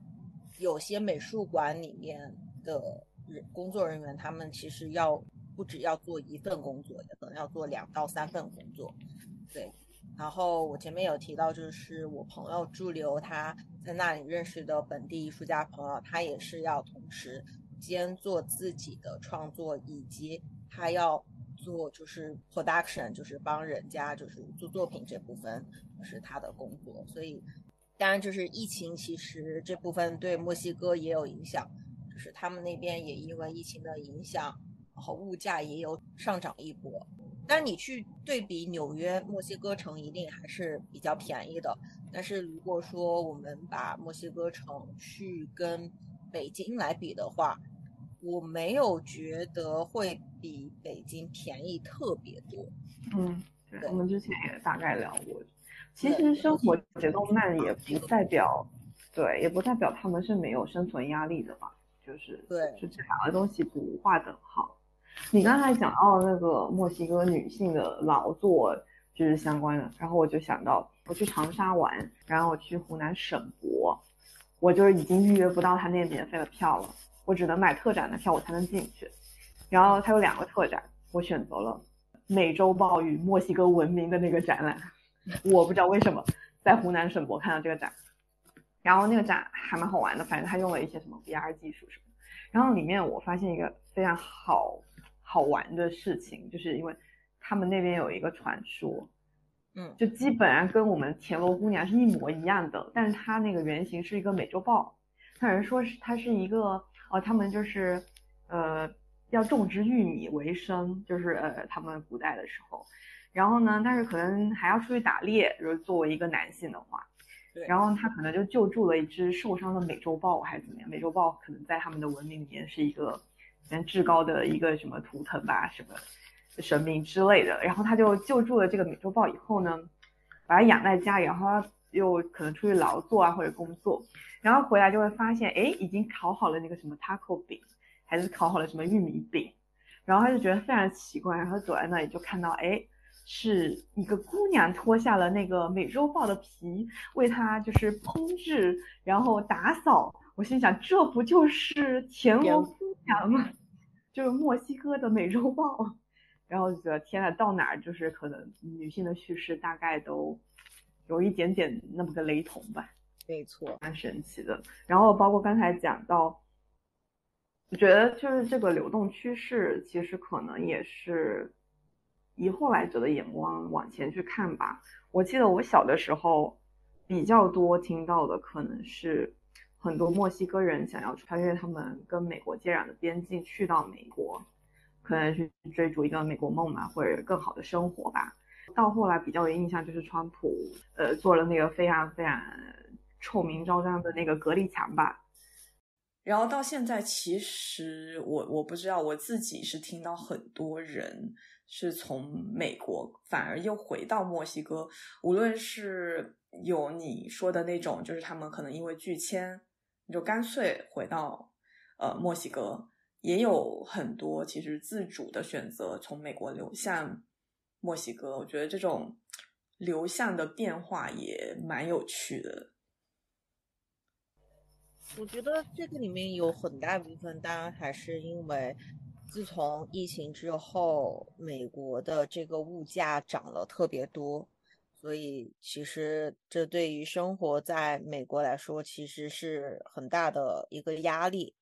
有些美术馆里面的人工作人员，他们其实要不只要做一份工作，也可能要做两到三份工作。对，然后我前面有提到，就是我朋友驻留他在那里认识的本地艺术家朋友，他也是要同时兼做自己的创作，以及他要。做就是 production，就是帮人家就是做作品这部分是他的工作，所以当然就是疫情其实这部分对墨西哥也有影响，就是他们那边也因为疫情的影响，然后物价也有上涨一波。但你去对比纽约、墨西哥城，一定还是比较便宜的。但是如果说我们把墨西哥城去跟北京来比的话，我没有觉得会比北京便宜特别多。嗯，对，我们之前也大概聊过。其实生活节奏慢也不代表，对，也不代表他们是没有生存压力的吧？就是，对，就这两个东西不划等号。你刚才讲到那个墨西哥女性的劳作就是相关的，然后我就想到我去长沙玩，然后我去湖南省博，我就是已经预约不到他那免费的票了。我只能买特展的票，我才能进去。然后它有两个特展，我选择了美洲豹与墨西哥文明的那个展览。我不知道为什么在湖南省博看到这个展，然后那个展还蛮好玩的，反正他用了一些什么 VR 技术什么。然后里面我发现一个非常好好玩的事情，就是因为他们那边有一个传说，嗯，就基本上跟我们田螺姑娘是一模一样的，但是它那个原型是一个美洲豹。有人说是它是一个。哦，他们就是，呃，要种植玉米为生，就是呃，他们古代的时候，然后呢，但是可能还要出去打猎，就是作为一个男性的话，对，然后他可能就救助了一只受伤的美洲豹，还是怎么样？美洲豹可能在他们的文明里面是一个，嗯，至高的一个什么图腾吧，什么神明之类的。然后他就救助了这个美洲豹以后呢，把它养在家里，然后又可能出去劳作啊或者工作。然后回来就会发现，哎，已经烤好了那个什么 taco 饼，还是烤好了什么玉米饼，然后他就觉得非常奇怪，然后走在那里就看到，哎，是一个姑娘脱下了那个美洲豹的皮，为他就是烹制，然后打扫。我心想，这不就是田螺姑娘吗？就是墨西哥的美洲豹。然后就觉得，天呐，到哪儿就是可能女性的叙事大概都有一点点那么个雷同吧。没错，蛮神奇的。然后包括刚才讲到，我觉得就是这个流动趋势，其实可能也是以后来者的眼光往前去看吧。我记得我小的时候比较多听到的，可能是很多墨西哥人想要穿越他们跟美国接壤的边境去到美国，可能去追逐一个美国梦嘛，或者更好的生活吧。到后来比较有印象就是川普，呃，做了那个非常非常。臭名昭彰的那个隔离墙吧，然后到现在，其实我我不知道，我自己是听到很多人是从美国反而又回到墨西哥，无论是有你说的那种，就是他们可能因为拒签，你就干脆回到呃墨西哥，也有很多其实自主的选择从美国流向墨西哥，我觉得这种流向的变化也蛮有趣的。我觉得这个里面有很大部分，当然还是因为自从疫情之后，美国的这个物价涨了特别多，所以其实这对于生活在美国来说，其实是很大的一个压力。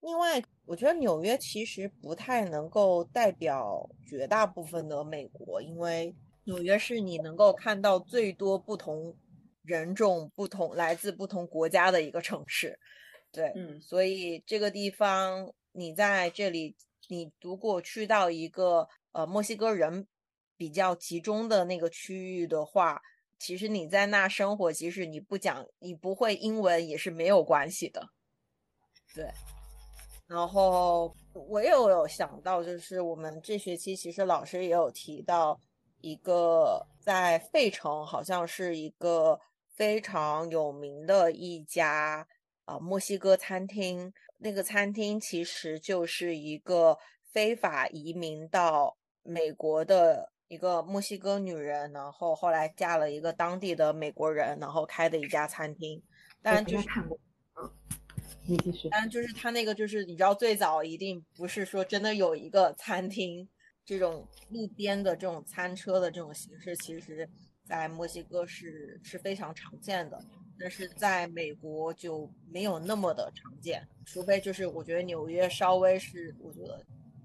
另外，我觉得纽约其实不太能够代表绝大部分的美国，因为纽约是你能够看到最多不同人种、不同来自不同国家的一个城市。对，嗯，所以这个地方你在这里，你如果去到一个呃墨西哥人。比较集中的那个区域的话，其实你在那生活，即使你不讲，你不会英文也是没有关系的。对。然后我也有想到，就是我们这学期其实老师也有提到一个在费城，好像是一个非常有名的一家啊墨西哥餐厅。那个餐厅其实就是一个非法移民到美国的。一个墨西哥女人，然后后来嫁了一个当地的美国人，然后开的一家餐厅。当然就是看过，嗯，你继续。当然就是他那个就是你知道最早一定不是说真的有一个餐厅这种路边的这种餐车的这种形式，其实在墨西哥是是非常常见的，但是在美国就没有那么的常见，除非就是我觉得纽约稍微是我觉得。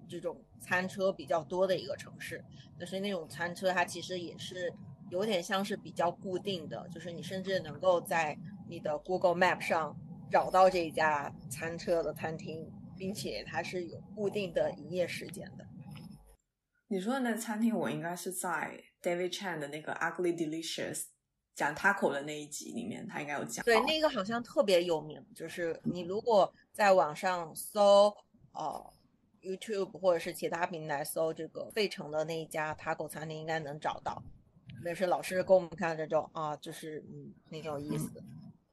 这种餐车比较多的一个城市，但是那种餐车它其实也是有点像是比较固定的，就是你甚至能够在你的 Google Map 上找到这一家餐车的餐厅，并且它是有固定的营业时间的。你说的那餐厅，我应该是在 David Chan 的那个 Ugly Delicious 讲 taco 的那一集里面，他应该有讲。对，那个好像特别有名，就是你如果在网上搜，哦。YouTube 或者是其他平台搜这个费城的那一家 taco 餐厅，应该能找到。那是老师给我们看这种啊，就是嗯，挺有意思。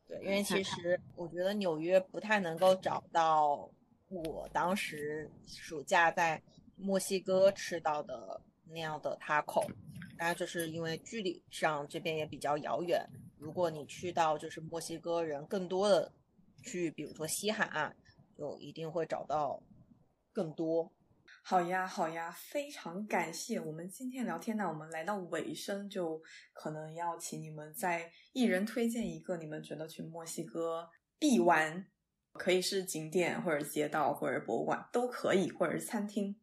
对，因为其实我觉得纽约不太能够找到我当时暑假在墨西哥吃到的那样的 taco，当然就是因为距离上这边也比较遥远。如果你去到就是墨西哥人更多的区域，比如说西海岸，就一定会找到。更多，好呀，好呀，非常感谢。我们今天聊天呢，我们来到尾声，就可能要请你们再一人推荐一个你们觉得去墨西哥必玩，可以是景点或者街道或者博物馆都可以，或者是餐厅。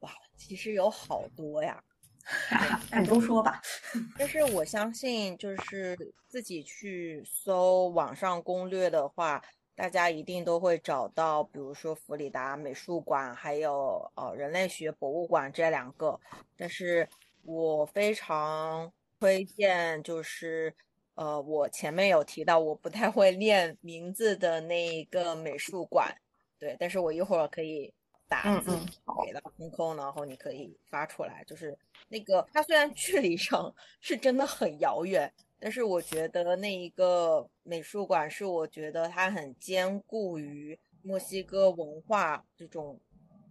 哇，其实有好多呀，那你都说吧。但是我相信，就是自己去搜网上攻略的话。大家一定都会找到，比如说弗里达美术馆，还有呃人类学博物馆这两个。但是我非常推荐，就是呃我前面有提到我不太会念名字的那一个美术馆，对，但是我一会儿可以打字给到空空，然后你可以发出来。就是那个它虽然距离上是真的很遥远。但是我觉得那一个美术馆是我觉得它很兼顾于墨西哥文化这种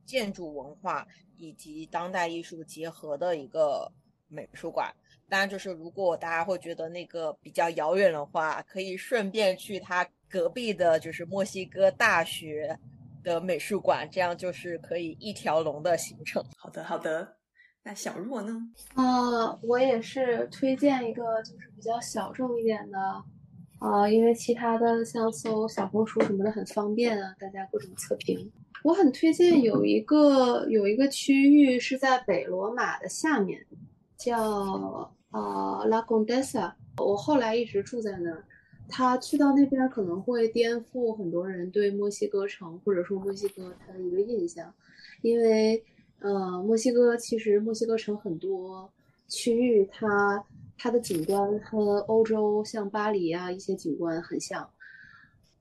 建筑文化以及当代艺术结合的一个美术馆。当然，就是如果大家会觉得那个比较遥远的话，可以顺便去它隔壁的，就是墨西哥大学的美术馆，这样就是可以一条龙的行程。好的，好的。那小若呢？啊，我也是推荐一个，就是比较小众一点的，啊，因为其他的像搜小红书什么的很方便啊，大家各种测评。我很推荐有一个有一个区域是在北罗马的下面，叫啊拉贡德萨。我后来一直住在那儿。他去到那边可能会颠覆很多人对墨西哥城或者说墨西哥它的一个印象，因为。呃，墨西哥其实墨西哥城很多区域，它它的景观和欧洲像巴黎啊一些景观很像。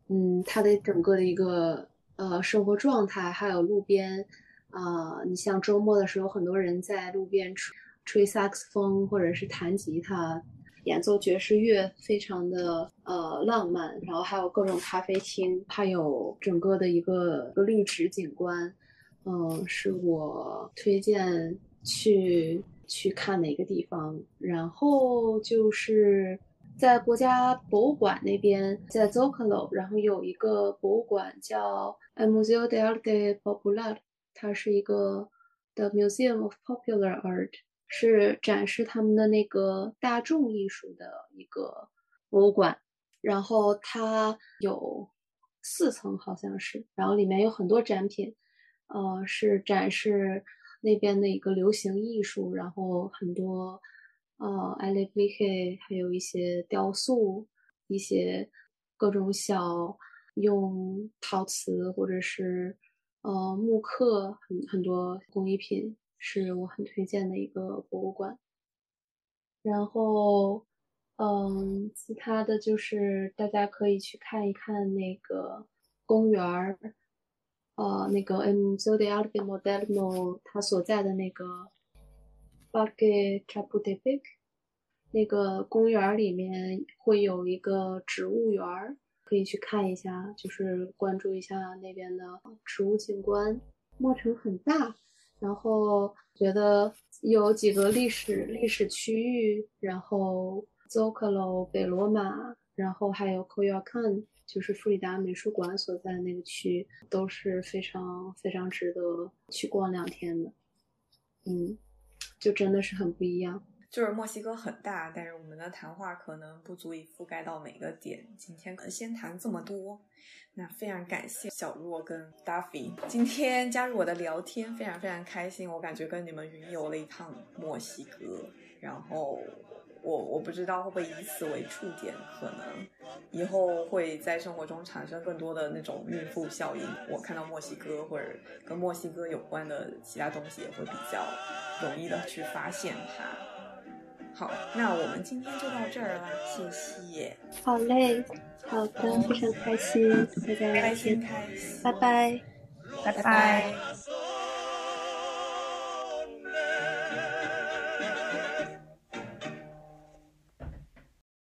嗯，它的整个的一个呃生活状态，还有路边啊，你像周末的时候，很多人在路边吹吹萨克斯风或者是弹吉他、演奏爵士乐，非常的呃浪漫。然后还有各种咖啡厅，还有整个的一个绿植景观。嗯，是我推荐去去看的一个地方。然后就是在国家博物馆那边，在 Zocalo，然后有一个博物馆叫 Museo de Arte Popular，它是一个 The Museum of Popular Art。是展示他们的那个大众艺术的一个博物馆，然后它有四层好像是，然后里面有很多展品，呃，是展示那边的一个流行艺术，然后很多呃艾雷维克，还有一些雕塑，一些各种小用陶瓷或者是。呃，木刻很很多工艺品是我很推荐的一个博物馆。然后，嗯，其他的就是大家可以去看一看那个公园儿，呃，那个 M z o d i a l b i Modelno 它所在的那个 Parque Chapultepec 那个公园里面会有一个植物园儿。可以去看一下，就是关注一下那边的植物景观。墨城很大，然后觉得有几个历史历史区域，然后 Zocalo 北罗马，然后还有 c o y o c a n 就是弗里达美术馆所在的那个区，都是非常非常值得去逛两天的。嗯，就真的是很不一样。就是墨西哥很大，但是我们的谈话可能不足以覆盖到每个点。今天可能先谈这么多。那非常感谢小若跟 Duffy 今天加入我的聊天，非常非常开心。我感觉跟你们云游了一趟墨西哥，然后我我不知道会不会以此为触点，可能以后会在生活中产生更多的那种孕妇效应。我看到墨西哥或者跟墨西哥有关的其他东西，也会比较容易的去发现它。好，那我们今天就到这儿了，谢谢。好嘞，好的，非常开心，大家开心开心，拜拜，拜拜。